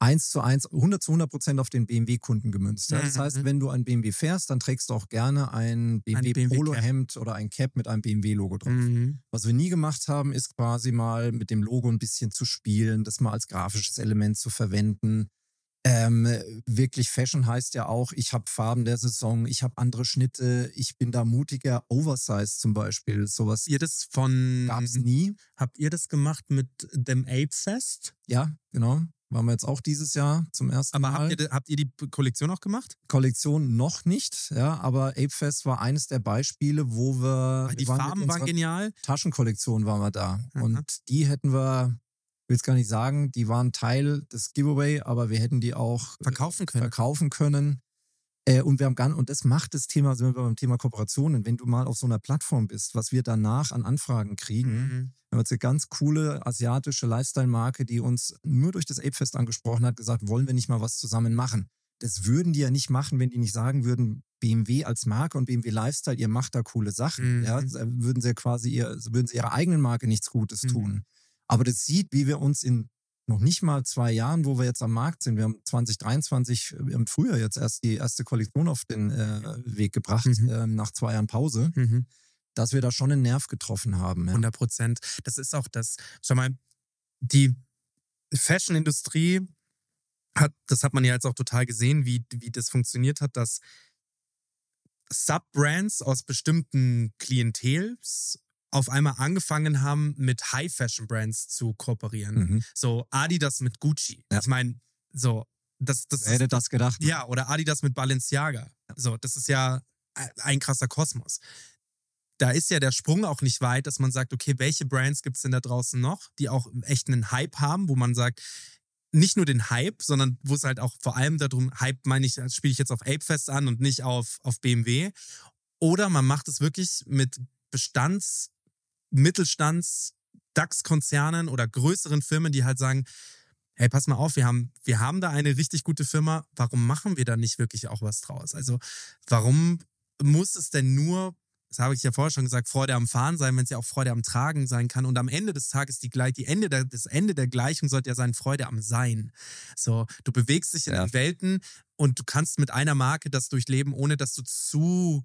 1 zu 1, 100 zu 100 Prozent auf den BMW-Kunden gemünzt. Ja? Das mhm. heißt, wenn du ein BMW fährst, dann trägst du auch gerne ein BMW-Polo-Hemd oder ein Cap mit einem BMW-Logo drauf. Mhm. Was wir nie gemacht haben, ist quasi mal mit dem Logo ein bisschen zu spielen, das mal als grafisches Element zu verwenden. Ähm, wirklich Fashion heißt ja auch, ich habe Farben der Saison, ich habe andere Schnitte, ich bin da mutiger, Oversize zum Beispiel, sowas. Ihr das von gab's nie. Habt ihr das gemacht mit dem Ape Fest? Ja, genau. Waren wir jetzt auch dieses Jahr zum ersten aber Mal. Aber habt ihr, habt ihr die Kollektion auch gemacht? Kollektion noch nicht, ja, aber Ape Fest war eines der Beispiele, wo wir. Weil die wir waren Farben waren genial. Taschenkollektion waren wir da. Mhm. Und die hätten wir, will es gar nicht sagen, die waren Teil des Giveaway, aber wir hätten die auch verkaufen können. Verkaufen können. Äh, und wir haben gar, und das macht das Thema, sind wir beim Thema Kooperationen, wenn du mal auf so einer Plattform bist, was wir danach an Anfragen kriegen. Mhm. Wir haben jetzt eine ganz coole asiatische Lifestyle-Marke, die uns nur durch das Apefest angesprochen hat, gesagt, wollen wir nicht mal was zusammen machen? Das würden die ja nicht machen, wenn die nicht sagen würden, BMW als Marke und BMW Lifestyle, ihr macht da coole Sachen. Mhm. Ja, würden sie quasi ihr, würden sie ihrer eigenen Marke nichts Gutes mhm. Aber das sieht, wie wir uns in noch nicht mal zwei Jahren, wo wir jetzt am Markt sind. Wir haben 2023 im Frühjahr jetzt erst die erste Kollektion auf den äh, Weg gebracht, mhm. äh, nach zwei Jahren Pause, mhm. dass wir da schon einen Nerv getroffen haben. Ja. 100 Prozent. Das ist auch das, schau mal, die Fashion-Industrie hat, das hat man ja jetzt auch total gesehen, wie, wie das funktioniert hat, dass Sub-Brands aus bestimmten Klientels auf einmal angefangen haben, mit High-Fashion-Brands zu kooperieren. Mhm. So Adidas mit Gucci. Ja. Ich meine, so, das, das Wer hätte ist, das gedacht? Ja, oder Adidas mit Balenciaga. So, das ist ja ein krasser Kosmos. Da ist ja der Sprung auch nicht weit, dass man sagt, okay, welche Brands gibt es denn da draußen noch, die auch echt einen Hype haben, wo man sagt, nicht nur den Hype, sondern wo es halt auch vor allem darum, Hype meine ich, spiele ich jetzt auf Apefest an und nicht auf, auf BMW. Oder man macht es wirklich mit Bestands- Mittelstands, DAX-Konzernen oder größeren Firmen, die halt sagen, hey, pass mal auf, wir haben, wir haben da eine richtig gute Firma, warum machen wir da nicht wirklich auch was draus? Also warum muss es denn nur, das habe ich ja vorher schon gesagt, Freude am Fahren sein, wenn es ja auch Freude am Tragen sein kann und am Ende des Tages die, die Ende der, das Ende der Gleichung sollte ja sein Freude am Sein. So, du bewegst dich in ja. den Welten und du kannst mit einer Marke das durchleben, ohne dass du zu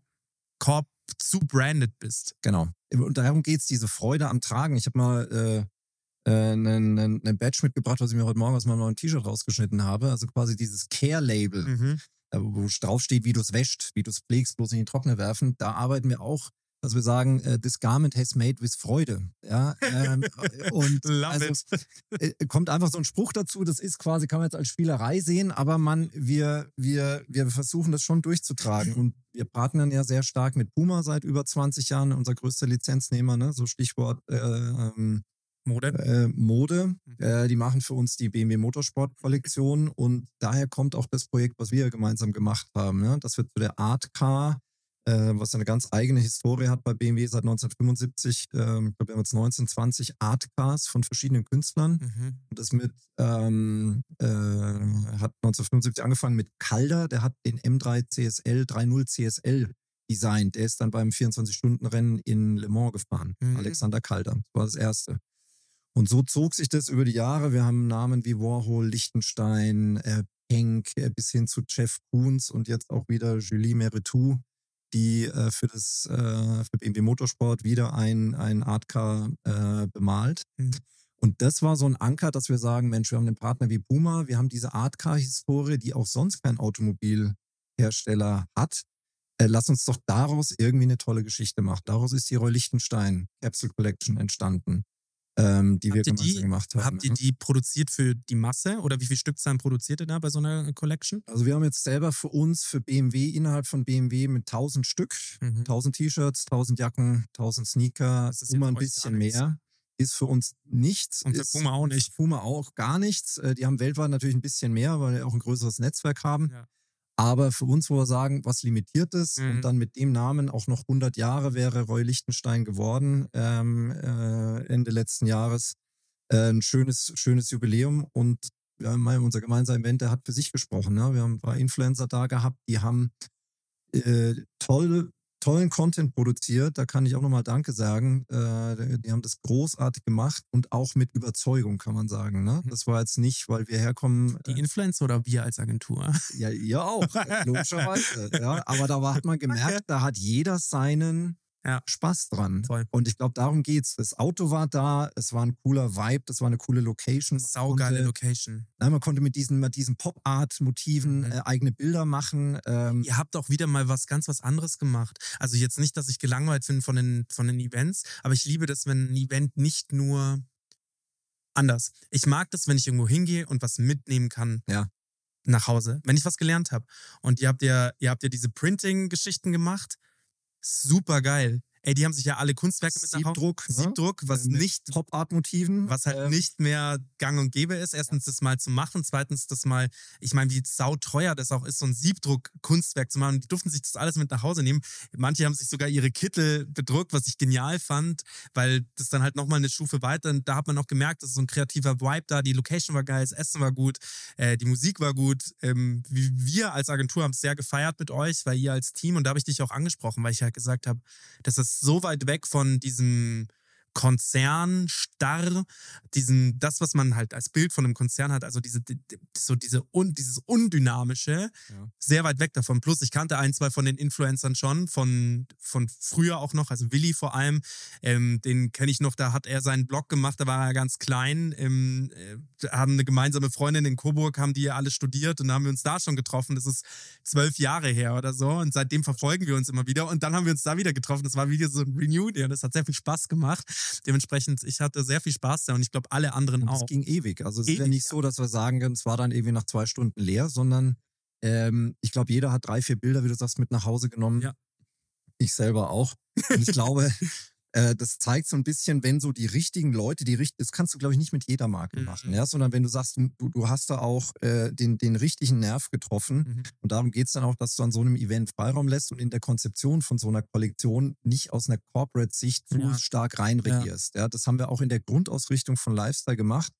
Korb zu branded bist. Genau. Und darum geht es, diese Freude am Tragen. Ich habe mal äh, äh, einen, einen Badge mitgebracht, was ich mir heute Morgen aus meinem neuen T-Shirt rausgeschnitten habe. Also quasi dieses Care-Label, mhm. wo draufsteht, wie du es wäscht, wie du es pflegst, bloß in die Trockner werfen. Da arbeiten wir auch dass wir sagen, äh, this garment has made with Freude. Ja, ähm, und also, äh, kommt einfach so ein Spruch dazu, das ist quasi, kann man jetzt als Spielerei sehen, aber man, wir, wir, wir versuchen das schon durchzutragen. Und wir partnern ja sehr stark mit Puma seit über 20 Jahren, unser größter Lizenznehmer, ne? so Stichwort äh, ähm, Mode. Äh, Mode. Mhm. Äh, die machen für uns die BMW Motorsport Kollektion und daher kommt auch das Projekt, was wir gemeinsam gemacht haben, ne? dass wir zu der Art Car was eine ganz eigene Historie hat bei BMW seit 1975. Ähm, ich glaube, wir haben jetzt 1920 Artcars von verschiedenen Künstlern. Mhm. Und das mit, ähm, äh, hat 1975 angefangen mit Calder, der hat den M3 CSL 3.0 CSL designt. Der ist dann beim 24-Stunden-Rennen in Le Mans gefahren. Mhm. Alexander Calder. Das war das erste. Und so zog sich das über die Jahre. Wir haben Namen wie Warhol, Lichtenstein, äh, Penck äh, bis hin zu Jeff Koons und jetzt auch wieder Julie Meritou die äh, für das äh, für BMW Motorsport wieder ein, ein Artcar äh, bemalt. Mhm. Und das war so ein Anker, dass wir sagen, Mensch, wir haben einen Partner wie Puma, wir haben diese Artcar-Historie, die auch sonst kein Automobilhersteller hat. Äh, lass uns doch daraus irgendwie eine tolle Geschichte machen. Daraus ist die Roy Lichtenstein Capsule Collection entstanden ähm, die habt wir gemeinsam die, gemacht haben. Habt ihr die produziert für die Masse oder wie viele Stückzahlen produziert ihr da bei so einer Collection? Also wir haben jetzt selber für uns, für BMW, innerhalb von BMW mit 1000 Stück, mhm. 1000 T-Shirts, 1000 Jacken, 1000 Sneaker, immer ein bisschen mehr. Ist für uns nichts. Und für Puma auch nicht. Puma auch gar nichts. Äh, die haben weltweit natürlich ein bisschen mehr, weil wir auch ein größeres Netzwerk haben. Ja. Aber für uns, wo wir sagen, was Limitiertes Mhm. und dann mit dem Namen auch noch 100 Jahre wäre Roy Lichtenstein geworden, ähm, äh, Ende letzten Jahres. Äh, ein schönes, schönes Jubiläum und ja, unser gemeinsamer Event, der hat für sich gesprochen. Ne? Wir haben ein paar Influencer da gehabt, die haben äh, toll, tollen Content produziert. Da kann ich auch nochmal Danke sagen. Äh, die haben das großartig gemacht und auch mit Überzeugung, kann man sagen. Ne? Das war jetzt nicht, weil wir herkommen. Die äh, Influencer oder wir als Agentur? ja, ihr auch, logischerweise. ja. Aber da war, hat man gemerkt, da hat jeder seinen Ja. Spaß dran. Voll. Und ich glaube, darum geht's. Das Auto war da, es war ein cooler Vibe, das war eine coole Location. Saugeile Location. Nein, man konnte mit diesen, mit diesen Pop-Art-Motiven Mhm. äh, eigene Bilder machen. Ähm, Ihr habt auch wieder mal was ganz was anderes gemacht. Also jetzt nicht, dass ich gelangweilt bin von den, von den Events, aber ich liebe das, wenn ein Event nicht nur anders. Ich mag das, wenn ich irgendwo hingehe und was mitnehmen kann. Ja. Nach Hause, wenn ich was gelernt habe. Und ihr habt ja, ihr habt ja diese Printing-Geschichten gemacht. Super geil. Ey, die haben sich ja alle Kunstwerke mit nach Hause. Siebdruck, ne? Siebdruck, was Äh, mit nicht Pop-Art-Motiven. was halt Ähm, nicht mehr gang und gäbe ist. Erstens das mal zu machen, zweitens das mal, ich meine, wie sauteuer das auch ist, so ein Siebdruck-Kunstwerk zu machen. Die durften sich das alles mit nach Hause nehmen. Manche haben sich sogar ihre Kittel bedruckt, was ich genial fand, weil das dann halt nochmal eine Stufe weiter, und da hat man auch gemerkt, dass so ein kreativer Vibe da, die Location war geil, das Essen war gut, äh, die Musik war gut. Ähm, wir als Agentur haben es sehr gefeiert mit euch, weil ihr als Team, und da habe ich dich auch angesprochen, weil ich halt gesagt habe, das so weit weg von diesem Konzern starr, diesen, das, was man halt als Bild von einem Konzern hat, also diese, die- die- so diese un, dieses Undynamische, Ja. sehr weit weg davon. Plus, ich kannte ein, zwei von den Influencern schon, von, von früher auch noch, also Willi vor allem, ähm, den kenne ich noch, da hat er seinen Blog gemacht, da war er ganz klein, ähm, äh, haben eine gemeinsame Freundin in Coburg, haben die alle studiert und da haben wir uns da schon getroffen. Das ist zwölf Jahre her oder so und seitdem verfolgen wir uns immer wieder und dann haben wir uns da wieder getroffen. Das war wieder so ein Reunion, das hat sehr viel Spaß gemacht. Dementsprechend, ich hatte sehr viel Spaß da und ich glaube, alle anderen Und auch. es ging ewig. Also es ist ja Ewig, nicht so, dass wir sagen können, es war dann irgendwie nach zwei Stunden leer, sondern ähm, ich glaube, jeder hat drei, vier Bilder, wie du sagst, mit nach Hause genommen. Ja. Ich selber auch. Und ich glaube, äh, das zeigt so ein bisschen, wenn so die richtigen Leute, die richt- das kannst du, glaube ich, nicht mit jeder Marke Mhm. machen, ja, sondern wenn du sagst, du, du hast da auch äh, den, den richtigen Nerv getroffen. Mhm. Und darum geht es dann auch, dass du an so einem Event Freiraum lässt und in der Konzeption von so einer Kollektion nicht aus einer Corporate-Sicht zu Ja. stark reinregierst. Ja. das haben wir auch in der Grundausrichtung von Lifestyle gemacht,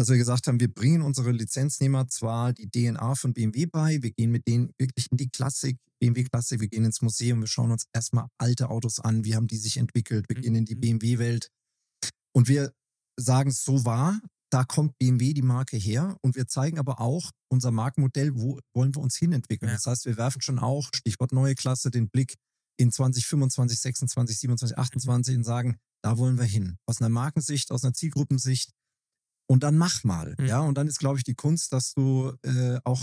dass wir gesagt haben, wir bringen unsere Lizenznehmer zwar die DNA von BMW bei, wir gehen mit denen wirklich in die Klassik, BMW-Klassik, wir gehen ins Museum, wir schauen uns erstmal alte Autos an, wie haben die sich entwickelt, wir gehen in die Mhm. BMW-Welt und wir sagen, so war, da kommt BMW die Marke her und wir zeigen aber auch unser Markenmodell, wo wollen wir uns hinentwickeln. Ja. Das heißt, wir werfen schon auch, Stichwort neue Klasse, den Blick in 2025, 26, 27, 28 und sagen, da wollen wir hin. Aus einer Markensicht, aus einer Zielgruppensicht. Und dann mach mal. Mhm. Ja, und dann ist, glaube ich, die Kunst, dass du äh, auch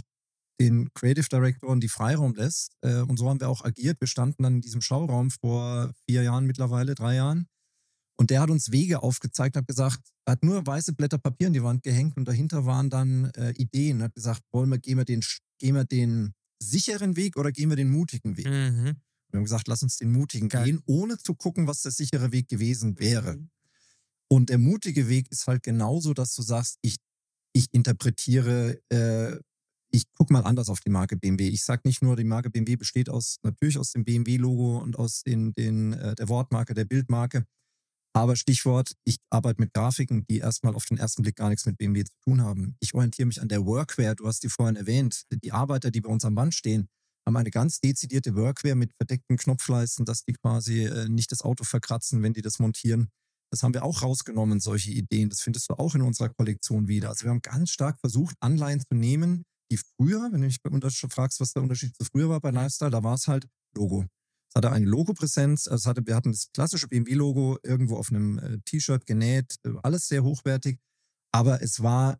den Creative Directoren die Freiraum lässt. Äh, und so haben wir auch agiert. Wir standen dann in diesem Schauraum vor vier Jahren mittlerweile, drei Jahren. Und der hat uns Wege aufgezeigt, hat gesagt, er hat nur weiße Blätter Papier an die Wand gehängt und dahinter waren dann äh, Ideen. Hat gesagt, wollen wir, gehen wir den, gehen wir den sicheren Weg oder gehen wir den mutigen Weg? Mhm. Wir haben gesagt, lass uns den mutigen Geil. gehen, ohne zu gucken, was der sichere Weg gewesen wäre. Mhm. Und der mutige Weg ist halt genauso, dass du sagst, ich, ich interpretiere, äh, ich gucke mal anders auf die Marke BMW. Ich sage nicht nur, die Marke BMW besteht aus natürlich aus dem BMW-Logo und aus den, den, äh, der Wortmarke, der Bildmarke. Aber Stichwort, ich arbeite mit Grafiken, die erstmal auf den ersten Blick gar nichts mit BMW zu tun haben. Ich orientiere mich an der Workwear, du hast die vorhin erwähnt. Die Arbeiter, die bei uns am Band stehen, haben eine ganz dezidierte Workwear mit verdeckten Knopfleisten, dass die quasi äh, nicht das Auto verkratzen, wenn die das montieren. Das haben wir auch rausgenommen, solche Ideen. Das findest du auch in unserer Kollektion wieder. Also wir haben ganz stark versucht, Anleihen zu nehmen, die früher, wenn du mich fragst, was der Unterschied zu früher war bei Lifestyle, da war es halt Logo. Es hatte eine Logopräsenz, also hatte, wir hatten das klassische BMW-Logo irgendwo auf einem äh, T-Shirt genäht, äh, alles sehr hochwertig, aber es war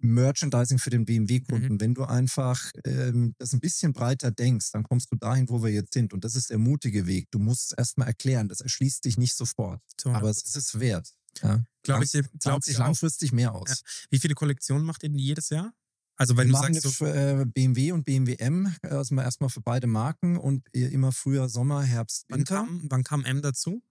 Merchandising für den BMW-Kunden. Wenn du einfach ähm, das ein bisschen breiter denkst, dann kommst du dahin, wo wir jetzt sind. Und das ist der mutige Weg. Du musst es erstmal erklären. Das erschließt dich nicht sofort. Zu Aber es ist es wert. Ja. Glaube ich, glaub sich ich auch. langfristig mehr aus. Ja. Wie viele Kollektionen macht ihr denn jedes Jahr? Also wenn wir du machen sagst, so, für, äh, BMW und BMW M, also mal erstmal für beide Marken und äh, immer früher Sommer, Herbst, wann Winter. kam, wann kam M dazu?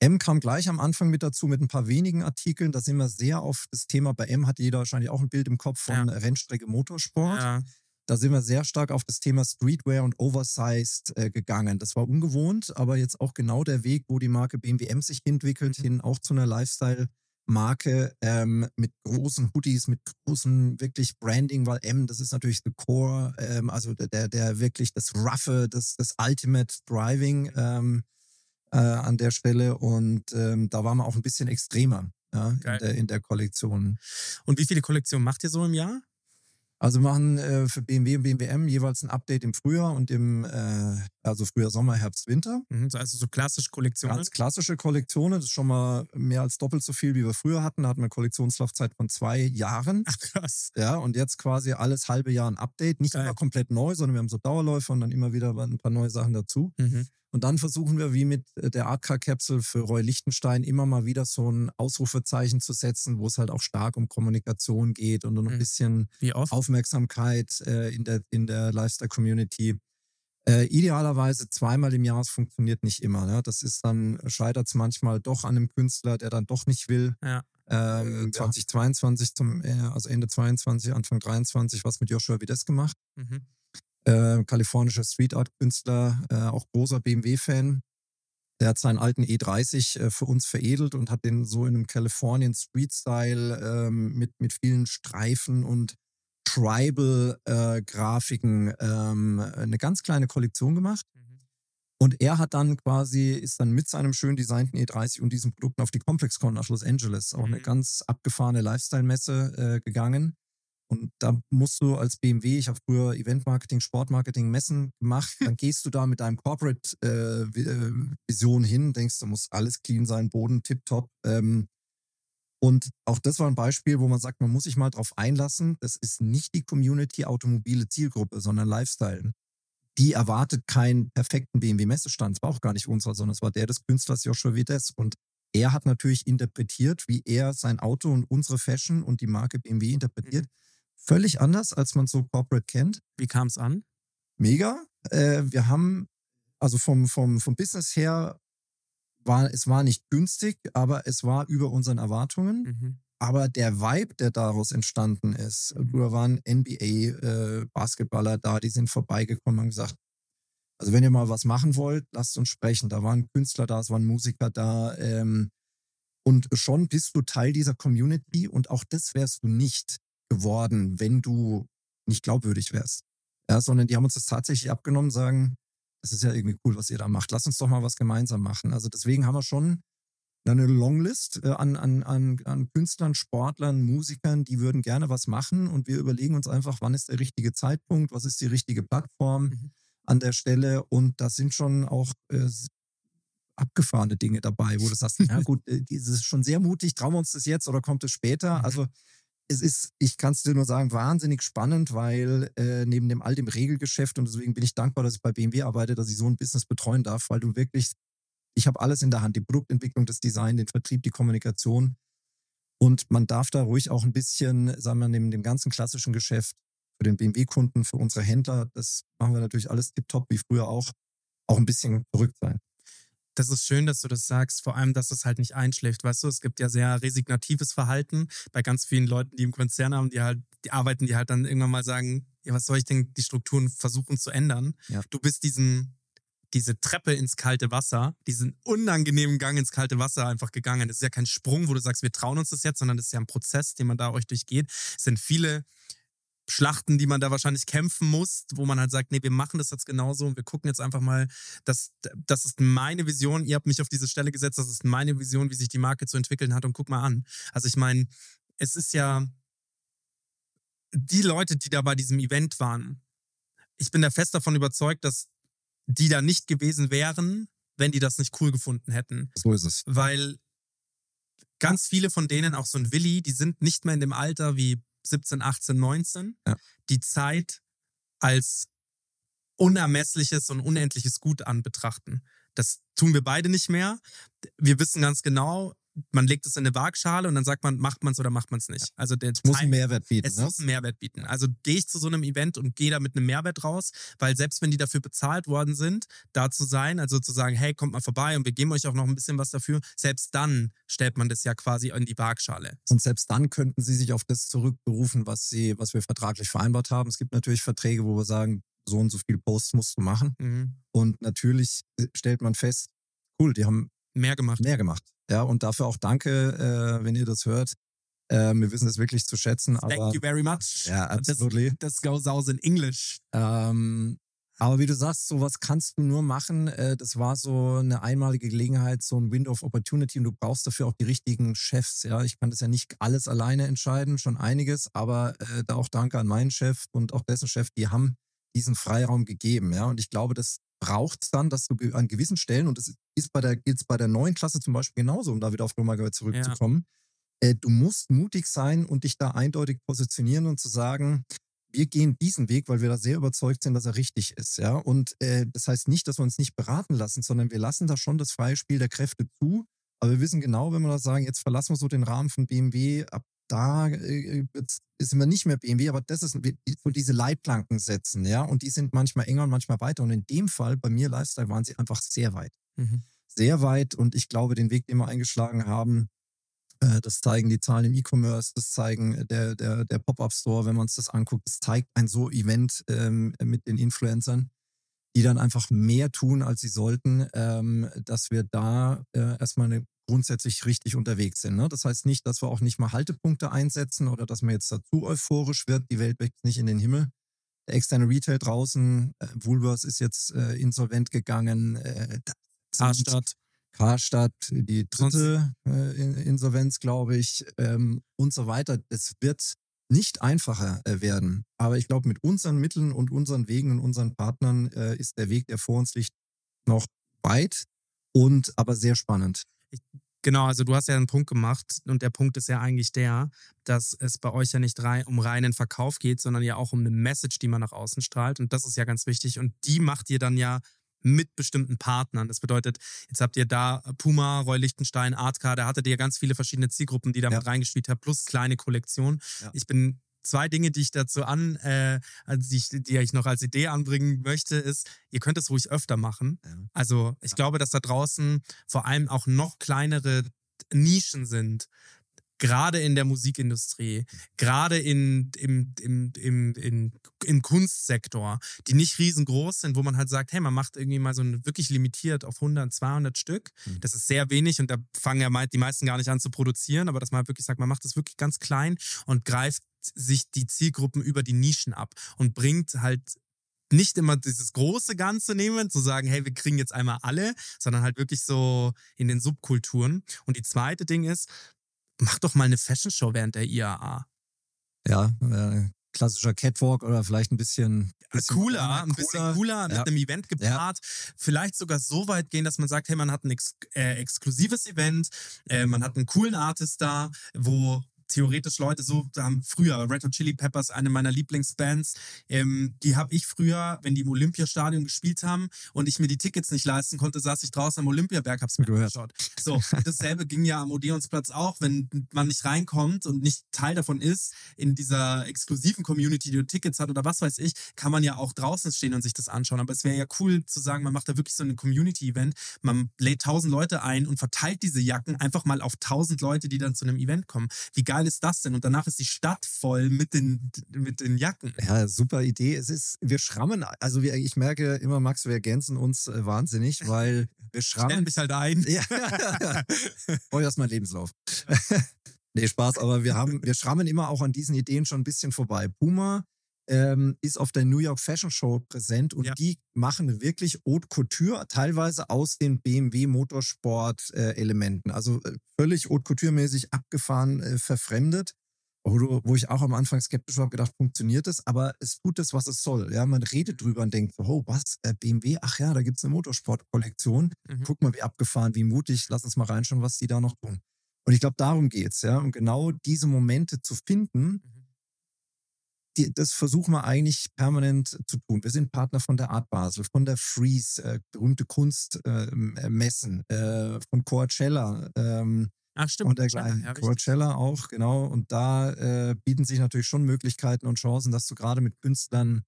M kam gleich am Anfang mit dazu mit ein paar wenigen Artikeln. Da sind wir sehr auf das Thema. Bei M hat jeder wahrscheinlich auch ein Bild im Kopf von Ja. Rennstrecke Motorsport. Ja, da sind wir sehr stark auf das Thema Streetwear und Oversized äh, gegangen. Das war ungewohnt, aber jetzt auch genau der Weg, wo die Marke BMW M sich entwickelt, mhm. hin auch zu einer Lifestyle- Marke ähm, mit großen Hoodies, mit großen wirklich Branding, weil M, das ist natürlich the core, ähm, also der, der wirklich das Roughe, das, das Ultimate Driving ähm, äh, an der Stelle und ähm, da waren wir auch ein bisschen extremer ja, in, der, in der Kollektion. Und wie viele Kollektionen macht ihr so im Jahr? Also wir machen äh, für BMW und BMWM jeweils ein Update im Frühjahr und im, äh, also Frühjahr, Sommer, Herbst, Winter. Mhm, also so klassische Kollektionen? Ganz klassische Kollektionen. Das ist schon mal mehr als doppelt so viel, wie wir früher hatten. Da hatten wir eine Kollektionslaufzeit von zwei Jahren. Ach krass. Ja, und jetzt quasi alles halbe Jahr ein Update. Nicht Geil. immer komplett neu, sondern wir haben so Dauerläufe und dann immer wieder ein paar neue Sachen dazu. Mhm. Und dann versuchen wir, wie mit äh, der Artcar-Capsule für Roy Lichtenstein, immer mal wieder so ein Ausrufezeichen zu setzen, wo es halt auch stark um Kommunikation geht und um ein mhm. bisschen Aufmerksamkeit äh, in der, in der Lifestyle-Community. Äh, idealerweise zweimal im Jahr, es funktioniert nicht immer. Ne? Das ist dann, scheitert es manchmal doch an einem Künstler, der dann doch nicht will. Ja. Ähm, 2022 zum, äh, also Ende 22, Anfang 23, was mit Joshua Vides gemacht. Mhm äh, kalifornischer Street Art Künstler, äh, auch großer BMW-Fan. Der hat seinen alten E30 äh, für uns veredelt und hat den so in einem Californian Street Style ähm, mit, mit vielen Streifen und Tribal-Grafiken äh, ähm, eine ganz kleine Kollektion gemacht. Mhm. Und er hat dann quasi, ist dann mit seinem schön designten E30 und diesen Produkten auf die ComplexCon nach Los Angeles, auch mhm. eine ganz abgefahrene Lifestyle-Messe äh, gegangen und da musst du als BMW, ich habe früher Eventmarketing, Sportmarketing, Messen gemacht, dann gehst du da mit deinem Corporate-Vision äh, äh hin, denkst, da muss alles clean sein, Boden tipptopp. Ähm, und auch das war ein Beispiel, wo man sagt, man muss sich mal drauf einlassen. Das ist nicht die Community automobile Zielgruppe, sondern Lifestyle. Die erwartet keinen perfekten BMW-Messestand. Es war auch gar nicht unserer, sondern es war der des Künstlers Joshua Vides. Und er hat natürlich interpretiert, wie er sein Auto und unsere Fashion und die Marke BMW interpretiert. Mhm völlig anders, als man so Corporate kennt. Wie kam es an? Mega. Äh, wir haben, also vom, vom, vom Business her, war, es war nicht günstig, aber es war über unseren Erwartungen. Mhm. Aber der Vibe, der daraus entstanden ist, mhm. da waren NBA-Basketballer äh, da, die sind vorbeigekommen und gesagt, also wenn ihr mal was machen wollt, lasst uns sprechen. Da waren Künstler da, es waren Musiker da. Ähm, und schon bist du Teil dieser Community und auch das wärst du nicht, geworden, wenn du nicht glaubwürdig wärst. Ja, sondern die haben uns das tatsächlich abgenommen, sagen, das ist ja irgendwie cool, was ihr da macht. Lass uns doch mal was gemeinsam machen. Also deswegen haben wir schon eine Longlist äh, an, an, an, an Künstlern, Sportlern, Musikern, die würden gerne was machen und wir überlegen uns einfach, wann ist der richtige Zeitpunkt, was ist die richtige Plattform mhm. an der Stelle und da sind schon auch äh, abgefahrene Dinge dabei, wo du sagst, ja gut, äh, das ist schon sehr mutig, trauen wir uns das jetzt oder kommt es später? Mhm. Also es ist, ich kann es dir nur sagen, wahnsinnig spannend, weil äh, neben dem all dem Regelgeschäft und deswegen bin ich dankbar, dass ich bei BMW arbeite, dass ich so ein Business betreuen darf, weil du wirklich, ich habe alles in der Hand, die Produktentwicklung, das Design, den Vertrieb, die Kommunikation. Und man darf da ruhig auch ein bisschen, sagen wir, neben dem ganzen klassischen Geschäft für den BMW-Kunden, für unsere Händler, das machen wir natürlich alles tiptop, wie früher auch, auch ein bisschen verrückt sein das ist schön, dass du das sagst, vor allem, dass es halt nicht einschläft. Weißt du, es gibt ja sehr resignatives Verhalten bei ganz vielen Leuten, die im Konzern haben, die halt, die arbeiten, die halt dann irgendwann mal sagen, ja, was soll ich denn die Strukturen versuchen zu ändern? Ja. Du bist diesen, diese Treppe ins kalte Wasser, diesen unangenehmen Gang ins kalte Wasser einfach gegangen. Das ist ja kein Sprung, wo du sagst, wir trauen uns das jetzt, sondern das ist ja ein Prozess, den man da euch durchgeht. Es sind viele Schlachten, die man da wahrscheinlich kämpfen muss, wo man halt sagt, nee, wir machen das jetzt genauso und wir gucken jetzt einfach mal, dass das ist meine Vision, ihr habt mich auf diese Stelle gesetzt, das ist meine Vision, wie sich die Marke zu entwickeln hat und guck mal an. Also ich meine, es ist ja die Leute, die da bei diesem Event waren, ich bin da fest davon überzeugt, dass die da nicht gewesen wären, wenn die das nicht cool gefunden hätten. So ist es. Weil ganz viele von denen, auch so ein Willi, die sind nicht mehr in dem Alter wie 17, 18, 19 ja. die Zeit als unermessliches und unendliches Gut an betrachten. Das tun wir beide nicht mehr. Wir wissen ganz genau, man legt es in eine Waagschale und dann sagt man, macht man es oder macht man es nicht. Also der es muss einen Mehrwert bieten. Es ne? muss einen Mehrwert bieten. Also gehe ich zu so einem Event und gehe da mit einem Mehrwert raus, weil selbst wenn die dafür bezahlt worden sind, da zu sein, also zu sagen, hey, kommt mal vorbei und wir geben euch auch noch ein bisschen was dafür, selbst dann stellt man das ja quasi in die Waagschale. Und selbst dann könnten sie sich auf das zurückberufen, was sie, was wir vertraglich vereinbart haben. Es gibt natürlich Verträge, wo wir sagen, so und so viele Posts musst du machen. Mhm. Und natürlich äh, stellt man fest, cool, die haben Mehr gemacht. mehr gemacht. Ja, und dafür auch danke, äh, wenn ihr das hört. Äh, wir wissen es wirklich zu schätzen. Thank aber, you very much. Ja, absolutely. Das, das goes out in English. Ähm, aber wie du sagst, sowas kannst du nur machen. Äh, das war so eine einmalige Gelegenheit, so ein Window of Opportunity und du brauchst dafür auch die richtigen Chefs. Ja, ich kann das ja nicht alles alleine entscheiden, schon einiges, aber äh, da auch danke an meinen Chef und auch dessen Chef, die haben diesen Freiraum gegeben. Ja, und ich glaube, das braucht es dann, dass du an gewissen Stellen, und das ist bei der, gilt bei der neuen Klasse zum Beispiel genauso, um da wieder auf Römergewalt zurückzukommen, äh, du musst mutig sein und dich da eindeutig positionieren und zu sagen, wir gehen diesen Weg, weil wir da sehr überzeugt sind, dass er richtig ist. Ja? Und äh, das heißt nicht, dass wir uns nicht beraten lassen, sondern wir lassen da schon das freie Spiel der Kräfte zu. Aber wir wissen genau, wenn wir da sagen, jetzt verlassen wir so den Rahmen von BMW, ab da äh, sind wir nicht mehr BMW, aber das ist so diese Leitplanken setzen, ja. Und die sind manchmal enger und manchmal weiter. Und in dem Fall, bei mir Lifestyle, waren sie einfach sehr weit. Mhm. Sehr weit. Und ich glaube, den Weg, den wir eingeschlagen haben, äh, das zeigen die Zahlen im E-Commerce, das zeigen der, der, der Pop-Up-Store, wenn man uns das anguckt, das zeigt ein so Event ähm, mit den Influencern, die dann einfach mehr tun, als sie sollten, ähm, dass wir da äh, erstmal eine, grundsätzlich richtig unterwegs sind. Ne? Das heißt nicht, dass wir auch nicht mal Haltepunkte einsetzen oder dass man jetzt dazu euphorisch wird, die Welt wächst nicht in den Himmel. Der externe Retail draußen, äh, Woolworths ist jetzt äh, insolvent gegangen. Äh, Karstadt. Karstadt, die dritte äh, Insolvenz, glaube ich, ähm, und so weiter. Es wird nicht einfacher äh, werden. Aber ich glaube, mit unseren Mitteln und unseren Wegen und unseren Partnern äh, ist der Weg, der vor uns liegt, noch weit und aber sehr spannend. Ich, genau, also du hast ja einen Punkt gemacht und der Punkt ist ja eigentlich der, dass es bei euch ja nicht rein, um reinen Verkauf geht, sondern ja auch um eine Message, die man nach außen strahlt und das ist ja ganz wichtig und die macht ihr dann ja mit bestimmten Partnern. Das bedeutet, jetzt habt ihr da Puma, Roy Lichtenstein, Artka, da hattet ihr ganz viele verschiedene Zielgruppen, die da ja. mit reingespielt haben, plus kleine Kollektionen. Ja. Ich bin zwei Dinge, die ich dazu an, äh, also die, ich, die ich noch als Idee anbringen möchte, ist, ihr könnt es ruhig öfter machen. Ja. Also ich glaube, dass da draußen vor allem auch noch kleinere Nischen sind, gerade in der Musikindustrie, gerade in, im, im, im, in, im Kunstsektor, die nicht riesengroß sind, wo man halt sagt, hey, man macht irgendwie mal so ein, wirklich limitiert auf 100, 200 Stück. Mhm. Das ist sehr wenig und da fangen ja die meisten gar nicht an zu produzieren, aber dass man halt wirklich sagt, man macht das wirklich ganz klein und greift sich die Zielgruppen über die Nischen ab und bringt halt nicht immer dieses große Ganze nehmen, zu sagen, hey, wir kriegen jetzt einmal alle, sondern halt wirklich so in den Subkulturen. Und die zweite Ding ist, mach doch mal eine Fashion Show während der IAA. Ja, äh, klassischer Catwalk oder vielleicht ein bisschen, bisschen cooler, cooler, ein bisschen cooler, mit einem Event gepaart. Ja. Vielleicht sogar so weit gehen, dass man sagt, hey, man hat ein ex äh, exklusives Event, äh, man hat einen coolen Artist da, wo theoretisch Leute so haben früher Red Hot Chili Peppers eine meiner Lieblingsbands ähm, die habe ich früher wenn die im Olympiastadion gespielt haben und ich mir die Tickets nicht leisten konnte saß ich draußen am Olympiaberg hab's mir angeschaut. So dasselbe ging ja am Odeonsplatz auch wenn man nicht reinkommt und nicht Teil davon ist in dieser exklusiven Community die Tickets hat oder was weiß ich kann man ja auch draußen stehen und sich das anschauen. Aber es wäre ja cool zu sagen man macht da wirklich so ein Community Event man lädt tausend Leute ein und verteilt diese Jacken einfach mal auf tausend Leute die dann zu einem Event kommen. Wie geil geil ist das denn? Und danach ist die Stadt voll mit den, mit den Jacken. Ja, super Idee. Es ist, wir schrammen, also wir, ich merke immer, Max, wir ergänzen uns äh, wahnsinnig, weil wir schrammen. Mich halt ein. Ja. oh, das ist mein Lebenslauf. nee, Spaß, aber wir haben, wir schrammen immer auch an diesen Ideen schon ein bisschen vorbei. Puma ähm, ist auf der New York Fashion Show präsent und ja. die machen wirklich Haute Couture, teilweise aus den BMW Motorsport-Elementen. Äh, also äh, völlig Haute Couture-mäßig abgefahren, äh, verfremdet. Wo, wo ich auch am Anfang skeptisch war, gedacht, funktioniert das, aber es tut das, was es soll. Ja, man redet drüber und denkt, oh, was, äh, BMW, ach ja, da gibt es eine Motorsport-Kollektion. Mhm. Guck mal, wie abgefahren, wie mutig, lass uns mal reinschauen, was die da noch tun. Und ich glaube, darum geht's, ja. Und genau diese Momente zu finden, mhm die, das versuchen wir eigentlich permanent zu tun. Wir sind Partner von der Art Basel, von der Freeze, äh, berühmte Kunstmessen, ähm, äh, äh, von Coachella, ähm, Ach, stimmt. Und dergleichen. Ja. Coachella auch, genau. Und da äh, bieten sich natürlich schon Möglichkeiten und Chancen, dass du gerade mit Künstlern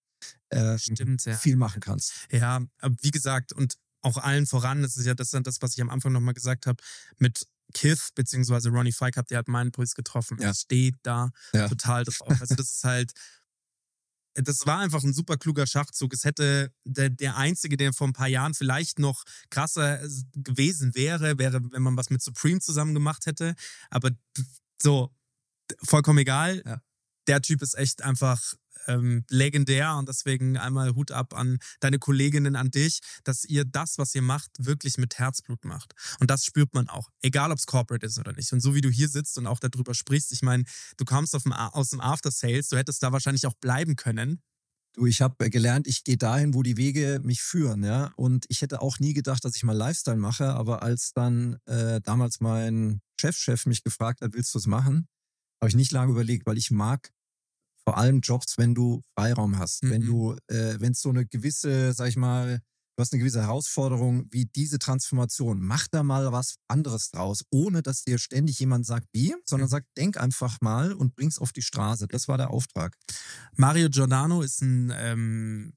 äh, Stimmt, ja. viel machen kannst. Ja, aber wie gesagt, und auch allen voran, das ist ja das, das was ich am Anfang nochmal gesagt habe, mit Kith beziehungsweise Ronnie Fike habt ihr halt meinen Puls getroffen. Ja. Es steht da Ja. total drauf. Also das ist halt, das war einfach ein super kluger Schachzug. Es hätte der, der Einzige, der vor ein paar Jahren vielleicht noch krasser gewesen wäre, wäre, wenn man was mit Supreme zusammen gemacht hätte. Aber so, vollkommen egal. Ja. Der Typ ist echt einfach ähm, legendär und deswegen einmal Hut ab an deine Kolleginnen, an dich, dass ihr das, was ihr macht, wirklich mit Herzblut macht. Und das spürt man auch, egal ob es Corporate ist oder nicht. Und so wie du hier sitzt und auch darüber sprichst, ich meine, du kommst dem, aus dem After Sales, du hättest da wahrscheinlich auch bleiben können. Du, ich habe gelernt, ich gehe dahin, wo die Wege mich führen, ja. Und ich hätte auch nie gedacht, dass ich mal Lifestyle mache, aber als dann äh, damals mein Chefchef mich gefragt hat, willst du es machen, habe ich nicht lange überlegt, weil ich mag vor allem Jobs, wenn du Freiraum hast, wenn Mhm. du, äh, wenn es so eine gewisse, sag ich mal, du hast eine gewisse Herausforderung wie diese Transformation. Mach da mal was anderes draus, ohne dass dir ständig jemand sagt, wie, sondern Mhm. sag, denk einfach mal und bring's auf die Straße. Das war der Auftrag. Mario Giordano ist ein, ähm,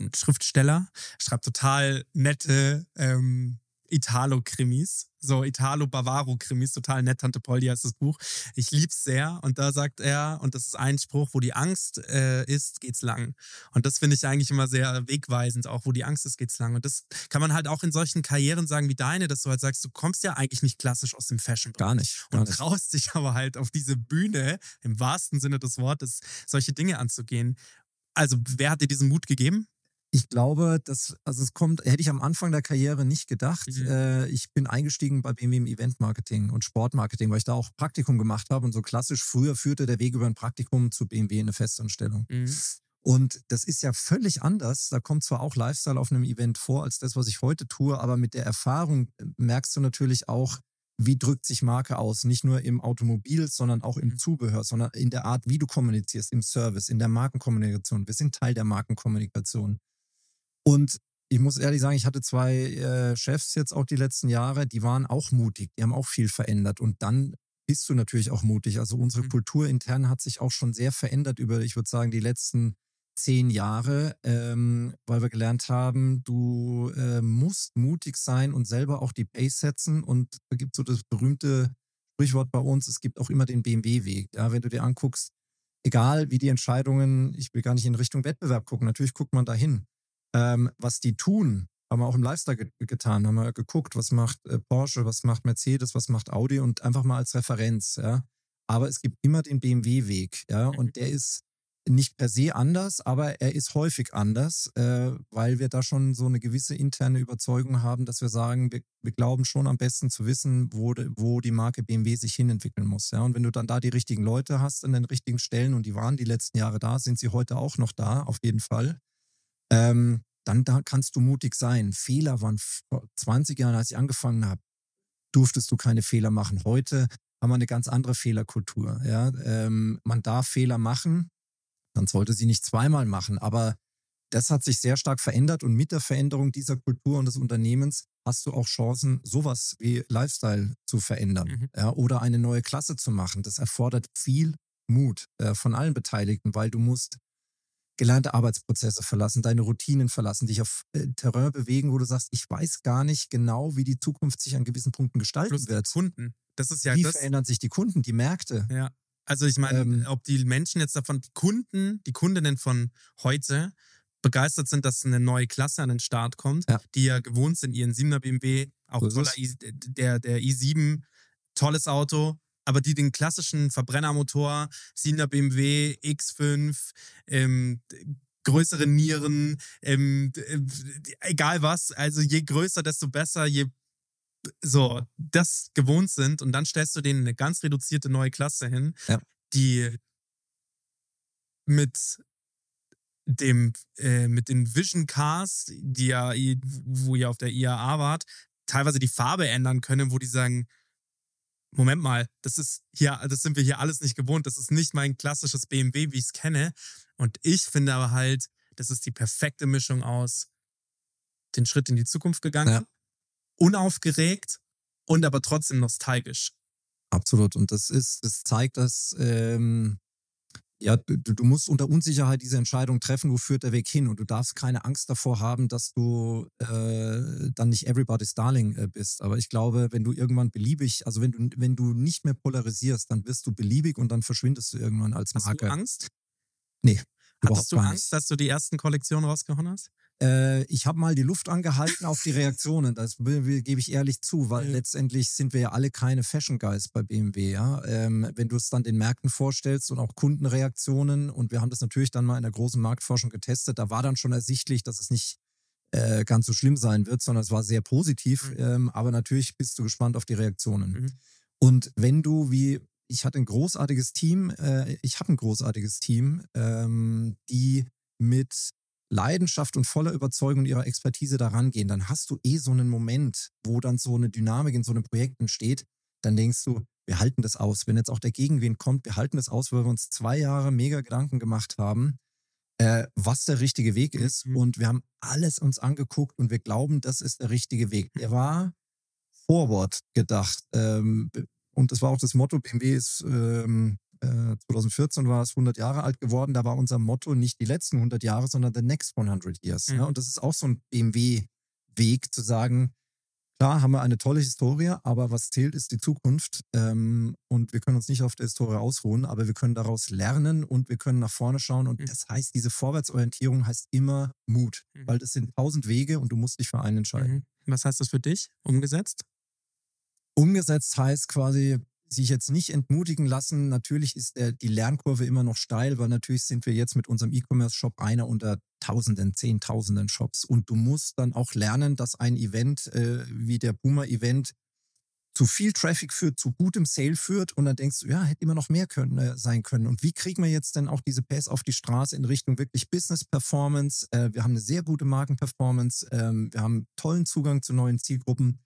ein Schriftsteller, schreibt total nette ähm, Italo-Krimis, so Italo-Bavaro-Krimis, total nett. Tante Polly heißt das Buch. Ich lieb's sehr und da sagt er, und das ist ein Spruch, wo die Angst äh, ist, geht's lang. Und das finde ich eigentlich immer sehr wegweisend, auch wo die Angst ist, geht's lang. Und das kann man halt auch in solchen Karrieren sagen wie deine, dass du halt sagst, du kommst ja eigentlich nicht klassisch aus dem Fashion. Gar nicht. Gar Und traust dich aber halt auf diese Bühne, im wahrsten Sinne des Wortes, solche Dinge anzugehen. Also, wer hat dir diesen Mut gegeben? Ich glaube, das, also es kommt, hätte ich am Anfang der Karriere nicht gedacht. Mhm. Äh, ich bin eingestiegen bei BMW im Eventmarketing und Sportmarketing, weil ich da auch Praktikum gemacht habe und so klassisch früher führte der Weg über ein Praktikum zu BMW in eine Festanstellung. Und das ist ja völlig anders. Da kommt zwar auch Lifestyle auf einem Event vor als das, was ich heute tue, aber mit der Erfahrung äh, merkst du natürlich auch, wie drückt sich Marke aus. Nicht nur im Automobil, sondern auch im Mhm. Zubehör, sondern in der Art, wie du kommunizierst, im Service, in der Markenkommunikation. Wir sind Teil der Markenkommunikation. Und ich muss ehrlich sagen, ich hatte zwei äh, Chefs jetzt auch die letzten Jahre, die waren auch mutig, die haben auch viel verändert. Und dann bist du natürlich auch mutig. Also unsere Mhm. Kultur intern hat sich auch schon sehr verändert über, ich würde sagen, die letzten zehn Jahre, ähm, weil wir gelernt haben, du äh, musst mutig sein und selber auch die Pace setzen. Und da gibt so das berühmte Sprichwort bei uns, es gibt auch immer den BMW-Weg. Ja, wenn du dir anguckst, egal wie die Entscheidungen, ich will gar nicht in Richtung Wettbewerb gucken, natürlich guckt man dahin. Ähm, was die tun, haben wir auch im Lifestyle ge getan, haben wir geguckt, was macht äh, Porsche, was macht Mercedes, was macht Audi und einfach mal als Referenz, ja. Aber es gibt immer den BMW-Weg, ja, Mhm. und der ist nicht per se anders, aber er ist häufig anders, äh, weil wir da schon so eine gewisse interne Überzeugung haben, dass wir sagen, wir, wir glauben schon am besten zu wissen, wo, de, wo die Marke BMW sich hinentwickeln muss. Ja? Und wenn du dann da die richtigen Leute hast an den richtigen Stellen und die waren die letzten Jahre da, sind sie heute auch noch da, auf jeden Fall, ähm, dann da kannst du mutig sein. Fehler waren vor 20 Jahren, als ich angefangen habe, durftest du keine Fehler machen. Heute haben wir eine ganz andere Fehlerkultur. Ja? Ähm, man darf Fehler machen, man sollte sie nicht zweimal machen, aber das hat sich sehr stark verändert und mit der Veränderung dieser Kultur und des Unternehmens hast du auch Chancen, sowas wie Lifestyle zu verändern Mhm. ja, oder eine neue Klasse zu machen. Das erfordert viel Mut äh, von allen Beteiligten, weil du musst gelernte Arbeitsprozesse verlassen, deine Routinen verlassen, dich auf äh, Terrain bewegen, wo du sagst, ich weiß gar nicht genau, wie die Zukunft sich an gewissen Punkten gestalten Plus wird. Kunden. Das ist ja wie das. verändern sich die Kunden, die Märkte? Ja. Also ich meine, Ähm, ob die Menschen jetzt davon, die Kunden, die Kundinnen von heute begeistert sind, dass eine neue Klasse an den Start kommt, Ja. die ja gewohnt sind, ihren 7er BMW, auch So toller I, der, der i7, tolles Auto, aber die den klassischen Verbrennermotor, 7er BMW, X5, ähm, größere Nieren, ähm, äh, egal was, also je größer, desto besser, je so das gewohnt sind und dann stellst du denen eine ganz reduzierte neue Klasse hin, Ja. die mit dem äh, mit den Vision Cars, die ja wo ihr auf der IAA wart, teilweise die Farbe ändern können, wo die sagen Moment mal, das ist hier, das sind wir hier alles nicht gewohnt. Das ist nicht mein klassisches BMW, wie ich es kenne. Und ich finde aber halt, das ist die perfekte Mischung aus den Schritt in die Zukunft gegangen, Ja. unaufgeregt und aber trotzdem nostalgisch. Absolut. Und das ist, das zeigt, dass ähm, ja, du, du musst unter Unsicherheit diese Entscheidung treffen, wo führt der Weg hin? Und du darfst keine Angst davor haben, dass du äh, dann nicht everybody's darling äh, bist. Aber ich glaube, wenn du irgendwann beliebig, also wenn du, wenn du nicht mehr polarisierst, dann wirst du beliebig und dann verschwindest du irgendwann als Hast Marke. du Angst? Nee. Hattest du Angst, nicht. dass du die ersten Kollektionen rausgehauen hast? Äh, ich habe mal die Luft angehalten auf die Reaktionen. Das gebe ich ehrlich zu, weil Mhm. letztendlich sind wir ja alle keine Fashion Guys bei BMW. Ja? Ähm, wenn du es dann den Märkten vorstellst und auch Kundenreaktionen und wir haben das natürlich dann mal in der großen Marktforschung getestet, da war dann schon ersichtlich, dass es nicht äh, ganz so schlimm sein wird, sondern es war sehr positiv. Mhm. Ähm, aber natürlich bist du gespannt auf die Reaktionen. Mhm. Und wenn du wie ich hatte ein großartiges Team, äh, ich habe ein großartiges Team, ähm, die mit Leidenschaft und voller Überzeugung und ihrer Expertise daran gehen, dann hast du eh so einen Moment, wo dann so eine Dynamik in so einem Projekt entsteht. Dann denkst du, wir halten das aus. Wenn jetzt auch der Gegenwind kommt, wir halten das aus, weil wir uns zwei Jahre mega Gedanken gemacht haben, äh, was der richtige Weg ist. Mhm. Und wir haben alles uns angeguckt und wir glauben, das ist der richtige Weg. Der war forward gedacht. Ähm, und das war auch das Motto, BMW ist ähm, äh, 2014 war es 100 Jahre alt geworden. Da war unser Motto nicht die letzten 100 Jahre, sondern the next 100 years. Mhm. Ja? Und das ist auch so ein BMW-Weg zu sagen, klar haben wir eine tolle Historie, aber was zählt ist die Zukunft. Ähm, und wir können uns nicht auf der Historie ausruhen, aber wir können daraus lernen und wir können nach vorne schauen. Und Mhm. das heißt, diese Vorwärtsorientierung heißt immer Mut, Mhm. weil das sind tausend Wege und du musst dich für einen entscheiden. Mhm. Was heißt das für dich umgesetzt? Umgesetzt heißt quasi, sich jetzt nicht entmutigen lassen. Natürlich ist der, die Lernkurve immer noch steil, weil natürlich sind wir jetzt mit unserem E-Commerce-Shop einer unter Tausenden, Zehntausenden Shops. Und du musst dann auch lernen, dass ein Event äh, wie der Puma-Event zu viel Traffic führt, zu gutem Sale führt und dann denkst du, ja, hätte immer noch mehr können, äh, sein können. Und wie kriegen wir jetzt denn auch diese PS auf die Straße in Richtung wirklich Business Performance? Äh, wir haben eine sehr gute Markenperformance, ähm, wir haben tollen Zugang zu neuen Zielgruppen.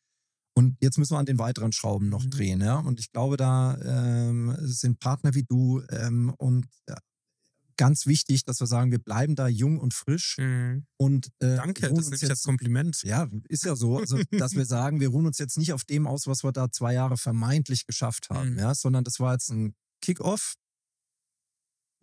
Und jetzt müssen wir an den weiteren Schrauben noch Mhm. drehen, ja. Und ich glaube, da ähm, sind Partner wie du ähm, und äh, ganz wichtig, dass wir sagen, wir bleiben da jung und frisch und äh, Danke, das nehme ich als jetzt Kompliment. ja, ist ja so. Also, dass wir sagen, wir ruhen uns jetzt nicht auf dem aus, was wir da zwei Jahre vermeintlich geschafft haben, Mhm. ja, sondern das war jetzt ein Kick-Off.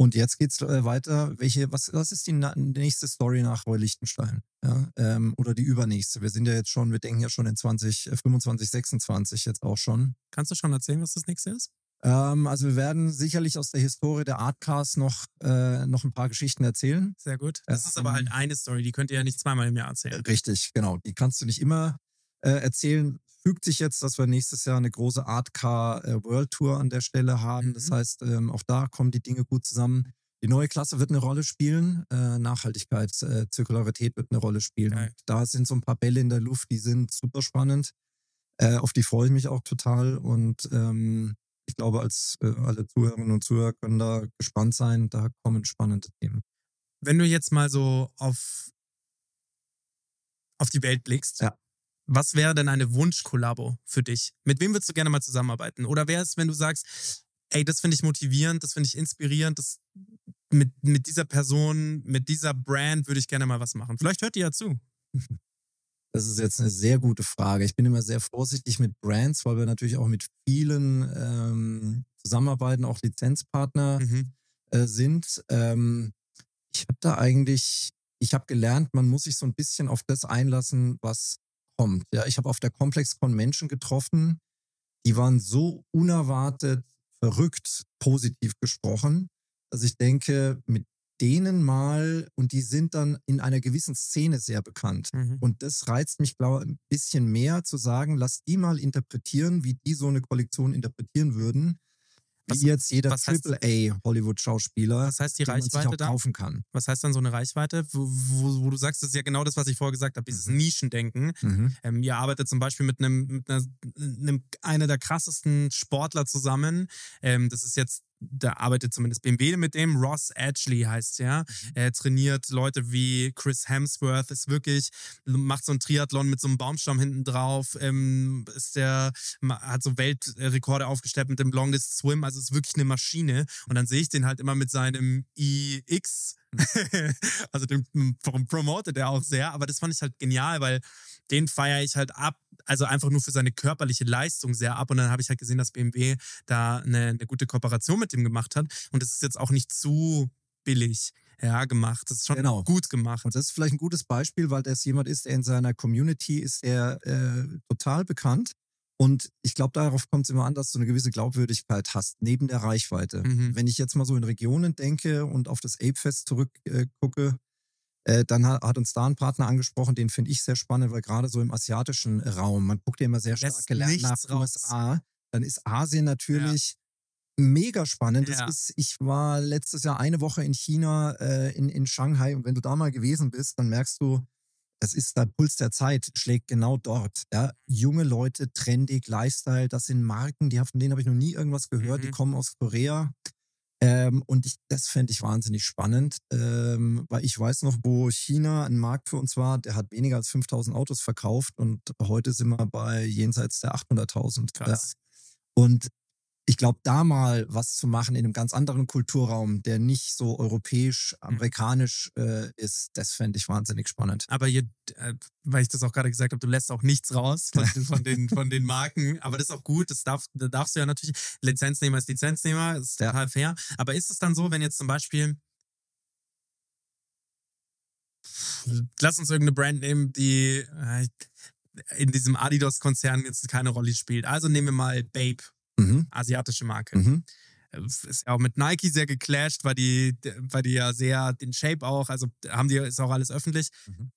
Und jetzt geht's äh, weiter. Welche, was, was ist die nächste Story nach Roy Lichtenstein? Ja, ähm, oder die übernächste? Wir sind ja jetzt schon, wir denken ja schon in 2025, 26 jetzt auch schon. Kannst du schon erzählen, was das nächste ist? Ähm, also wir werden sicherlich aus der Historie der Artcast noch, äh, noch ein paar Geschichten erzählen. Sehr gut. Das ist aber Ähm, halt eine Story, die könnt ihr ja nicht zweimal im Jahr erzählen. Richtig, genau. Die kannst du nicht immer äh, erzählen. Fügt sich jetzt, dass wir nächstes Jahr eine große Art Car äh, World Tour an der Stelle haben. Das Mhm. heißt, ähm, auch da kommen die Dinge gut zusammen. Die neue Klasse wird eine Rolle spielen. Äh, Nachhaltigkeit, äh, Zirkularität wird eine Rolle spielen. Und da sind so ein paar Bälle in der Luft, die sind super spannend. Äh, auf die freue ich mich auch total. Und ähm, ich glaube, als äh, alle Zuhörerinnen und Zuhörer können da gespannt sein. Da kommen spannende Themen. Wenn du jetzt mal so auf, auf die Welt blickst, Ja. Was wäre denn eine Wunschkollabo für dich? Mit wem würdest du gerne mal zusammenarbeiten? Oder wäre es, wenn du sagst, ey, das finde ich motivierend, das finde ich inspirierend, das, mit, mit dieser Person, mit dieser Brand würde ich gerne mal was machen. Vielleicht hört ihr ja zu. Das ist jetzt eine sehr gute Frage. Ich bin immer sehr vorsichtig mit Brands, weil wir natürlich auch mit vielen ähm, zusammenarbeiten, auch Lizenzpartner Mhm. äh, sind. Ähm, ich habe da eigentlich, ich habe gelernt, man muss sich so ein bisschen auf das einlassen, was kommt. Ja, ich habe auf der ComplexCon Menschen getroffen, die waren so unerwartet verrückt positiv gesprochen, dass ich denke, mit denen mal, und die sind dann in einer gewissen Szene sehr bekannt. Mhm. Und das reizt mich, glaube ich, ein bisschen mehr zu sagen, lass die mal interpretieren, wie die so eine Kollektion interpretieren würden. Wie jetzt jeder AAA-Hollywood-Schauspieler, Was heißt die Reichweite da? kaufen kann. Was heißt dann so eine Reichweite, wo, wo, wo du sagst, das ist ja genau das, was ich vorher gesagt habe, dieses Mhm. Nischendenken. Mhm. Ähm, ihr arbeitet zum Beispiel mit einem, mit einer, einem einer der krassesten Sportler zusammen. Ähm, das ist jetzt, da arbeitet zumindest BMW mit dem. Ross Ashley heißt ja. Er trainiert Leute wie Chris Hemsworth, ist wirklich, macht so ein Triathlon mit so einem Baumstamm hinten drauf, ähm, ist der, hat so Weltrekorde aufgestellt mit dem Longest Swim, also ist wirklich eine Maschine. Und dann sehe ich den halt immer mit seinem iX. also den promotet er auch sehr, aber das fand ich halt genial, weil den feiere ich halt ab, also einfach nur für seine körperliche Leistung sehr ab. Und dann habe ich halt gesehen, dass BMW da eine, eine gute Kooperation mit dem gemacht hat. Und es ist jetzt auch nicht zu billig ja, gemacht. Das ist schon genau. gut gemacht. Und das ist vielleicht ein gutes Beispiel, weil das jemand ist, der in seiner Community ist er äh, total bekannt. Und ich glaube, darauf kommt es immer an, dass du eine gewisse Glaubwürdigkeit hast, neben der Reichweite. Mhm. Wenn ich jetzt mal so in Regionen denke und auf das Ape-Fest zurückgucke, äh, dann hat, hat, uns da ein Partner angesprochen, den finde ich sehr spannend, weil gerade so im asiatischen Raum, man guckt ja immer sehr stark gelernt nach USA, dann ist Asien natürlich ja. mega spannend. Ja. ist, ich war letztes Jahr eine Woche in China, äh, in, in Shanghai und wenn du da mal gewesen bist, dann merkst du, das ist der Puls der Zeit, schlägt genau dort. Ja? Junge Leute, trendig, Lifestyle, das sind Marken, die, von denen habe ich noch nie irgendwas gehört, mhm. die kommen aus Korea. Ähm, und ich, das fände ich wahnsinnig spannend, ähm, weil ich weiß noch, wo China ein Markt für uns war, der hat weniger als 5000 Autos verkauft und heute sind wir bei jenseits der 800.000. Ja. Und ich glaube, da mal was zu machen in einem ganz anderen Kulturraum, der nicht so europäisch, mhm. amerikanisch äh, ist, das fände ich wahnsinnig spannend. Aber hier, äh, weil ich das auch gerade gesagt habe, du lässt auch nichts raus von, von, den, von den Marken. Aber das ist auch gut, das darf, da darfst du ja natürlich. Lizenznehmer ist Lizenznehmer, ist ja. total fair. Aber ist es dann so, wenn jetzt zum Beispiel lass uns irgendeine Brand nehmen, die äh, in diesem Adidas-Konzern jetzt keine Rolle spielt. Also nehmen wir mal Babe mhm. asiatische Marke. Mhm. Äh, ist ja auch mit Nike sehr geclasht, weil die, weil die ja sehr den Shape auch, also haben die, ist auch alles öffentlich. Mhm.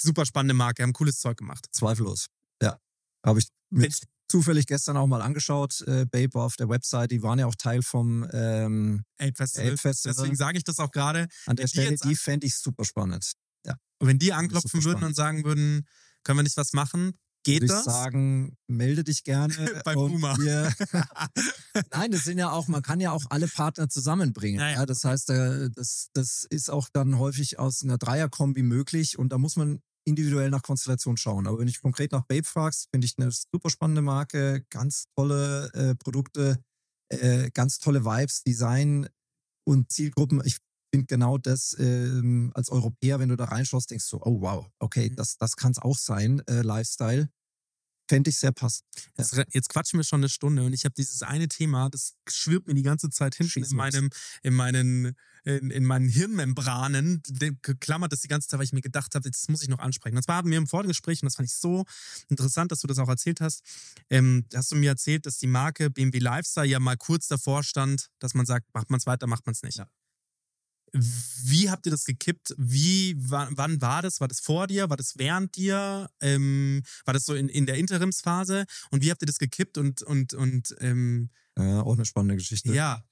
Super spannende Marke, haben cooles Zeug gemacht. Zweifellos. Ja. Habe ich mit zufällig gestern auch mal angeschaut. Äh, Babe auf der Website, die waren ja auch Teil vom ähm, Ape Festival. Ape Festival. Deswegen sage ich das auch gerade. An der Stelle, die, die fände ich super spannend. Ja. Und wenn die anklopfen würden und sagen würden, können wir nicht was machen, Geht würde das? Ich sagen, melde dich gerne. Bei Puma. Nein, das sind ja auch, man kann ja auch alle Partner zusammenbringen. Ja, ja. das heißt, äh, das, das ist auch dann häufig aus einer Dreierkombi möglich und da muss man individuell nach Konstellation schauen. Aber wenn ich konkret nach Babe fragst, finde ich eine super spannende Marke, ganz tolle äh, Produkte, äh, ganz tolle Vibes, Design und Zielgruppen. Ich finde genau das ähm, als Europäer, wenn du da reinschaust, denkst du, oh wow, okay, mhm. das, das kann es auch sein, äh, Lifestyle. Fände ich sehr passend. Jetzt, jetzt, quatschen wir schon eine Stunde und ich habe dieses eine Thema, das schwirrt mir die ganze Zeit hinten in meinem, in meinen, in, in meinen Hirnmembranen, klammert das die ganze Zeit, weil ich mir gedacht habe, das muss ich noch ansprechen. Und zwar haben wir im Vorgespräch, und das fand ich so interessant, dass du das auch erzählt hast, ähm, hast du mir erzählt, dass die Marke BMW Lifestyle ja mal kurz davor stand, dass man sagt, macht man es weiter, macht man es nicht. Ja. Wie habt ihr das gekippt? Wie, wann war das? War das vor dir? War das während dir? Ähm, war das so in, in der Interimsphase? Und wie habt ihr das gekippt und, und, und ähm, ja, auch eine spannende Geschichte. Ja.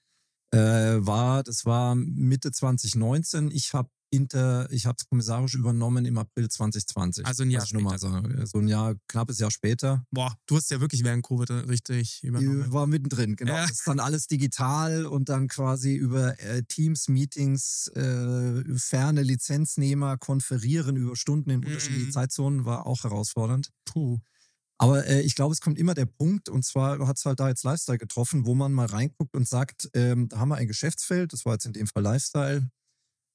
Äh, war, das war Mitte 2019. Ich habe Inter, ich habe es kommissarisch übernommen im April 2020. Also ein Jahr später. Sagen. So ein Jahr, knappes Jahr später. Boah, du hast ja wirklich während Covid richtig übernommen. Ich war mittendrin, genau. Ja. Das ist dann alles digital und dann quasi über äh, Teams, Meetings, äh, ferne Lizenznehmer konferieren über Stunden in unterschiedlichen mhm. Zeitzonen war auch herausfordernd. Puh. Aber äh, ich glaube, es kommt immer der Punkt, und zwar hat es halt da jetzt Lifestyle getroffen, wo man mal reinguckt und sagt, ähm, da haben wir ein Geschäftsfeld, das war jetzt in dem Fall Lifestyle,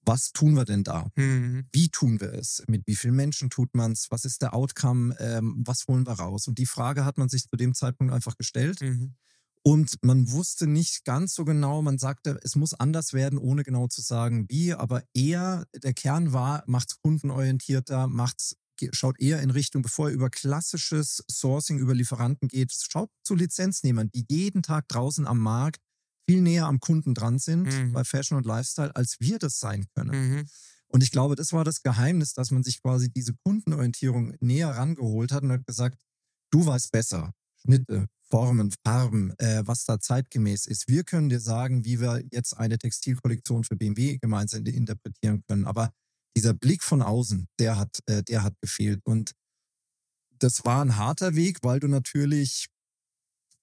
was tun wir denn da? Mhm. Wie tun wir es? Mit wie vielen Menschen tut man es? Was ist der Outcome? Ähm, was holen wir raus? Und die Frage hat man sich zu dem Zeitpunkt einfach gestellt. Mhm. Und man wusste nicht ganz so genau, man sagte, es muss anders werden, ohne genau zu sagen, wie, aber eher der Kern war, macht es kundenorientierter, macht's, schaut eher in Richtung, bevor er über klassisches Sourcing über Lieferanten geht, schaut zu Lizenznehmern, die jeden Tag draußen am Markt viel näher am Kunden dran sind mhm. bei Fashion und Lifestyle, als wir das sein können. Mhm. Und ich glaube, das war das Geheimnis, dass man sich quasi diese Kundenorientierung näher rangeholt hat und hat gesagt, du weißt besser. Schnitte, Formen, Farben, äh, was da zeitgemäß ist. Wir können dir sagen, wie wir jetzt eine Textilkollektion für BMW gemeinsam interpretieren können. Aber dieser Blick von außen, der hat, äh, der hat gefehlt. Und das war ein harter Weg, weil du natürlich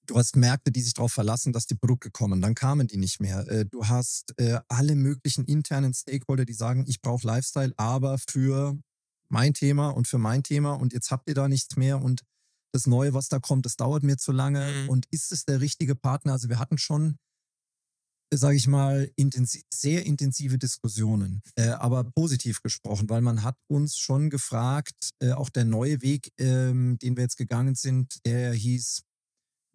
Du hast Märkte, die sich darauf verlassen, dass die Produkte kommen. Dann kamen die nicht mehr. Äh, du hast äh, alle möglichen internen Stakeholder, die sagen, ich brauche Lifestyle, aber für mein Thema und für mein Thema und jetzt habt ihr da nichts mehr und das Neue, was da kommt, das dauert mir zu lange. Mhm. Und ist es der richtige Partner? Also wir hatten schon sage ich mal, intensiv, sehr intensive Diskussionen, äh, aber positiv gesprochen, weil man hat uns schon gefragt, äh, auch der neue Weg, ähm, den wir jetzt gegangen sind, der hieß,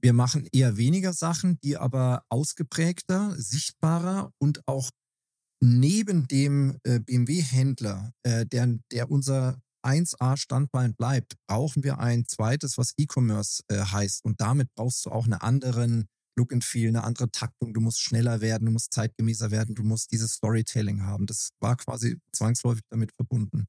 wir machen eher weniger Sachen, die aber ausgeprägter, sichtbarer und auch neben dem äh, BMW-Händler, äh, der, der unser 1A-Standbein bleibt, brauchen wir ein zweites, was E-Commerce äh, heißt. Und damit brauchst du auch einen anderen Look and Feel, eine andere Taktung. Du musst schneller werden, du musst zeitgemäßer werden, du musst dieses Storytelling haben. Das war quasi zwangsläufig damit verbunden.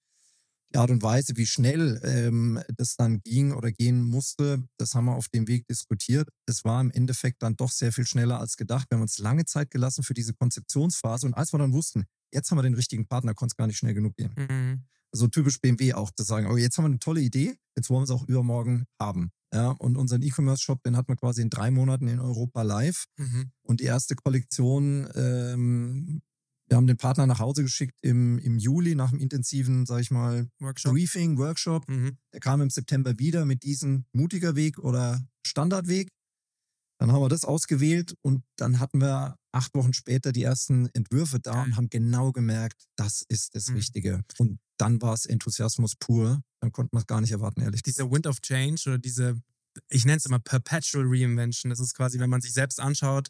Die Art und Weise, wie schnell ähm, das dann ging oder gehen musste, das haben wir auf dem Weg diskutiert. Es war im Endeffekt dann doch sehr viel schneller als gedacht. Wir haben uns lange Zeit gelassen für diese Konzeptionsphase. Und als wir dann wussten, jetzt haben wir den richtigen Partner, konnte es gar nicht schnell genug gehen. Mhm. So typisch BMW auch zu sagen, oh, jetzt haben wir eine tolle Idee, jetzt wollen wir es auch übermorgen haben. Ja, und unseren E-Commerce-Shop, den hat man quasi in drei Monaten in Europa live. Mhm. Und die erste Kollektion, ähm, wir haben den Partner nach Hause geschickt im, im Juli nach einem intensiven, sag ich mal, Workshop. Briefing, Workshop. Mhm. Der kam im September wieder mit diesem mutiger Weg oder Standardweg. Dann haben wir das ausgewählt und dann hatten wir acht Wochen später die ersten Entwürfe da und haben genau gemerkt, das ist das mhm. Richtige. Und dann war es Enthusiasmus pur. Dann konnte man es gar nicht erwarten, ehrlich gesagt. Dieser Wind of Change oder diese, ich nenne es immer Perpetual Reinvention. Das ist quasi, wenn man sich selbst anschaut,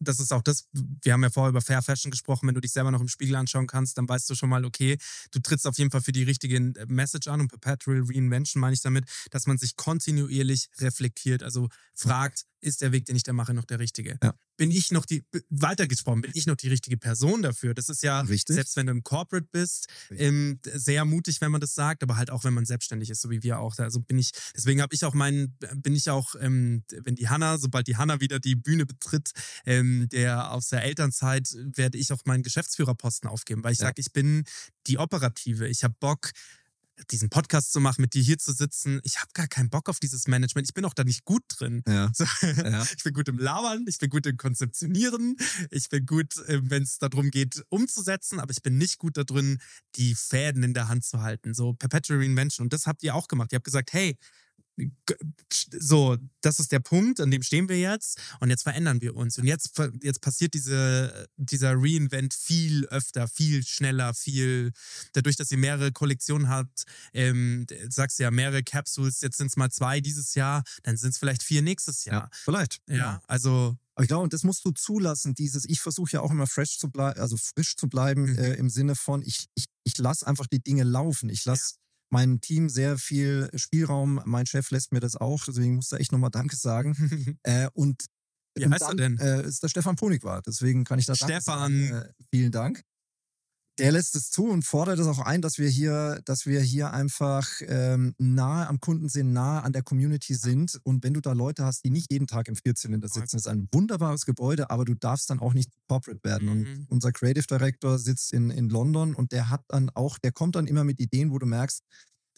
das ist auch das, wir haben ja vorher über Fair Fashion gesprochen, wenn du dich selber noch im Spiegel anschauen kannst, dann weißt du schon mal, okay, du trittst auf jeden Fall für die richtige äh, Message an und Perpetual Reinvention meine ich damit, dass man sich kontinuierlich reflektiert, also fragt, ist der Weg, den ich da mache, noch der richtige? Ja. Bin ich noch die, weitergesprochen, bin ich noch die richtige Person dafür? Das ist ja, Richtig. selbst wenn du im Corporate bist, ähm, sehr mutig, wenn man das sagt, aber halt auch, wenn man selbstständig ist, so wie wir auch. Also bin ich, deswegen habe ich auch meinen, bin ich auch, ähm, wenn die Hanna, sobald die Hanna wieder die Bühne betritt, ähm, der aus der Elternzeit, werde ich auch meinen Geschäftsführerposten aufgeben, weil ich ja. sage, ich bin die Operative. Ich habe Bock, diesen Podcast zu machen, mit dir hier zu sitzen. Ich habe gar keinen Bock auf dieses Management. Ich bin auch da nicht gut drin. Ja. So, ja. Ich bin gut im Labern, ich bin gut im Konzeptionieren, ich bin gut, äh, wenn es darum geht, umzusetzen, aber ich bin nicht gut darin, die Fäden in der Hand zu halten. So Perpetual Reinvention. Und das habt ihr auch gemacht. Ihr habt gesagt, hey, so, das ist der Punkt, an dem stehen wir jetzt und jetzt verändern wir uns. Und jetzt, jetzt passiert diese, dieser Reinvent viel öfter, viel schneller, viel, dadurch, dass ihr mehrere Kollektionen habt, ähm, sagst du ja, mehrere Capsules, jetzt sind es mal zwei dieses Jahr, dann sind es vielleicht vier nächstes Jahr. Ja, vielleicht. Ja, ja. also. Aber ich glaube, das musst du zulassen, dieses, ich versuche ja auch immer fresh zu bleiben, also frisch zu bleiben, mhm. äh, im Sinne von, ich, ich, ich lasse einfach die Dinge laufen. Ich lasse ja meinem Team sehr viel Spielraum. Mein Chef lässt mir das auch, deswegen muss er echt nochmal Danke sagen. äh, und wie heißt dann, er denn? Äh, ist der Stefan Ponig war. Deswegen kann ich da Stefan. Äh, vielen Dank der lässt es zu und fordert es auch ein, dass wir hier, dass wir hier einfach ähm, nahe am Kunden sind, nahe an der Community sind. Und wenn du da Leute hast, die nicht jeden Tag im Vierzylinder sitzen, ist ein wunderbares Gebäude, aber du darfst dann auch nicht corporate werden. Mhm. Und unser Creative Director sitzt in, in London und der hat dann auch, der kommt dann immer mit Ideen, wo du merkst,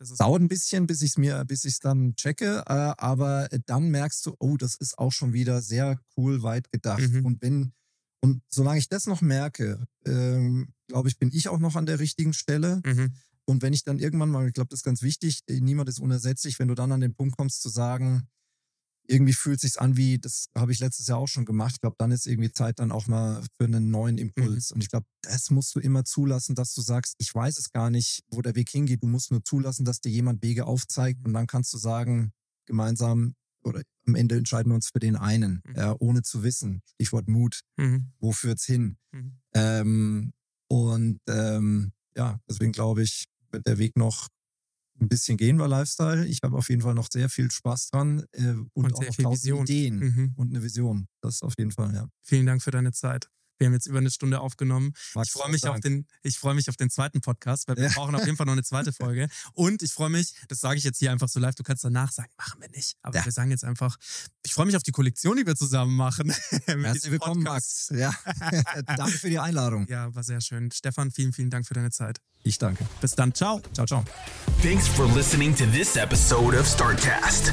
das dauert ein bisschen, bis ich es mir, bis ich es dann checke, äh, aber dann merkst du, oh, das ist auch schon wieder sehr cool weit gedacht. Mhm. Und wenn und solange ich das noch merke, ähm, glaube ich, bin ich auch noch an der richtigen Stelle. Mhm. Und wenn ich dann irgendwann mal, ich glaube, das ist ganz wichtig, niemand ist unersetzlich, wenn du dann an den Punkt kommst zu sagen, irgendwie fühlt es sich an wie, das habe ich letztes Jahr auch schon gemacht. Ich glaube, dann ist irgendwie Zeit dann auch mal für einen neuen Impuls. Mhm. Und ich glaube, das musst du immer zulassen, dass du sagst, ich weiß es gar nicht, wo der Weg hingeht. Du musst nur zulassen, dass dir jemand Wege aufzeigt. Und dann kannst du sagen, gemeinsam, oder am Ende entscheiden wir uns für den einen, mhm. äh, ohne zu wissen. Stichwort Mut. Mhm. Wo führt's hin? Mhm. Ähm, und ähm, ja, deswegen glaube ich, wird der Weg noch ein bisschen gehen bei Lifestyle. Ich habe auf jeden Fall noch sehr viel Spaß dran äh, und, und auch noch tausend Ideen mhm. und eine Vision. Das auf jeden Fall, ja. Vielen Dank für deine Zeit. Wir haben jetzt über eine Stunde aufgenommen. Max, ich freue mich, auf den, ich freu mich auf den zweiten Podcast, weil wir ja. brauchen auf jeden Fall noch eine zweite Folge. Und ich freue mich, das sage ich jetzt hier einfach so live, du kannst danach sagen, machen wir nicht. Aber ja. wir sagen jetzt einfach, ich freue mich auf die Kollektion, die wir zusammen machen. Herzlich willkommen, Max. Ja. danke für die Einladung. Ja, war sehr schön. Stefan, vielen, vielen Dank für deine Zeit. Ich danke. Bis dann. Ciao. Ciao, ciao. Thanks for listening to this episode of Startcast.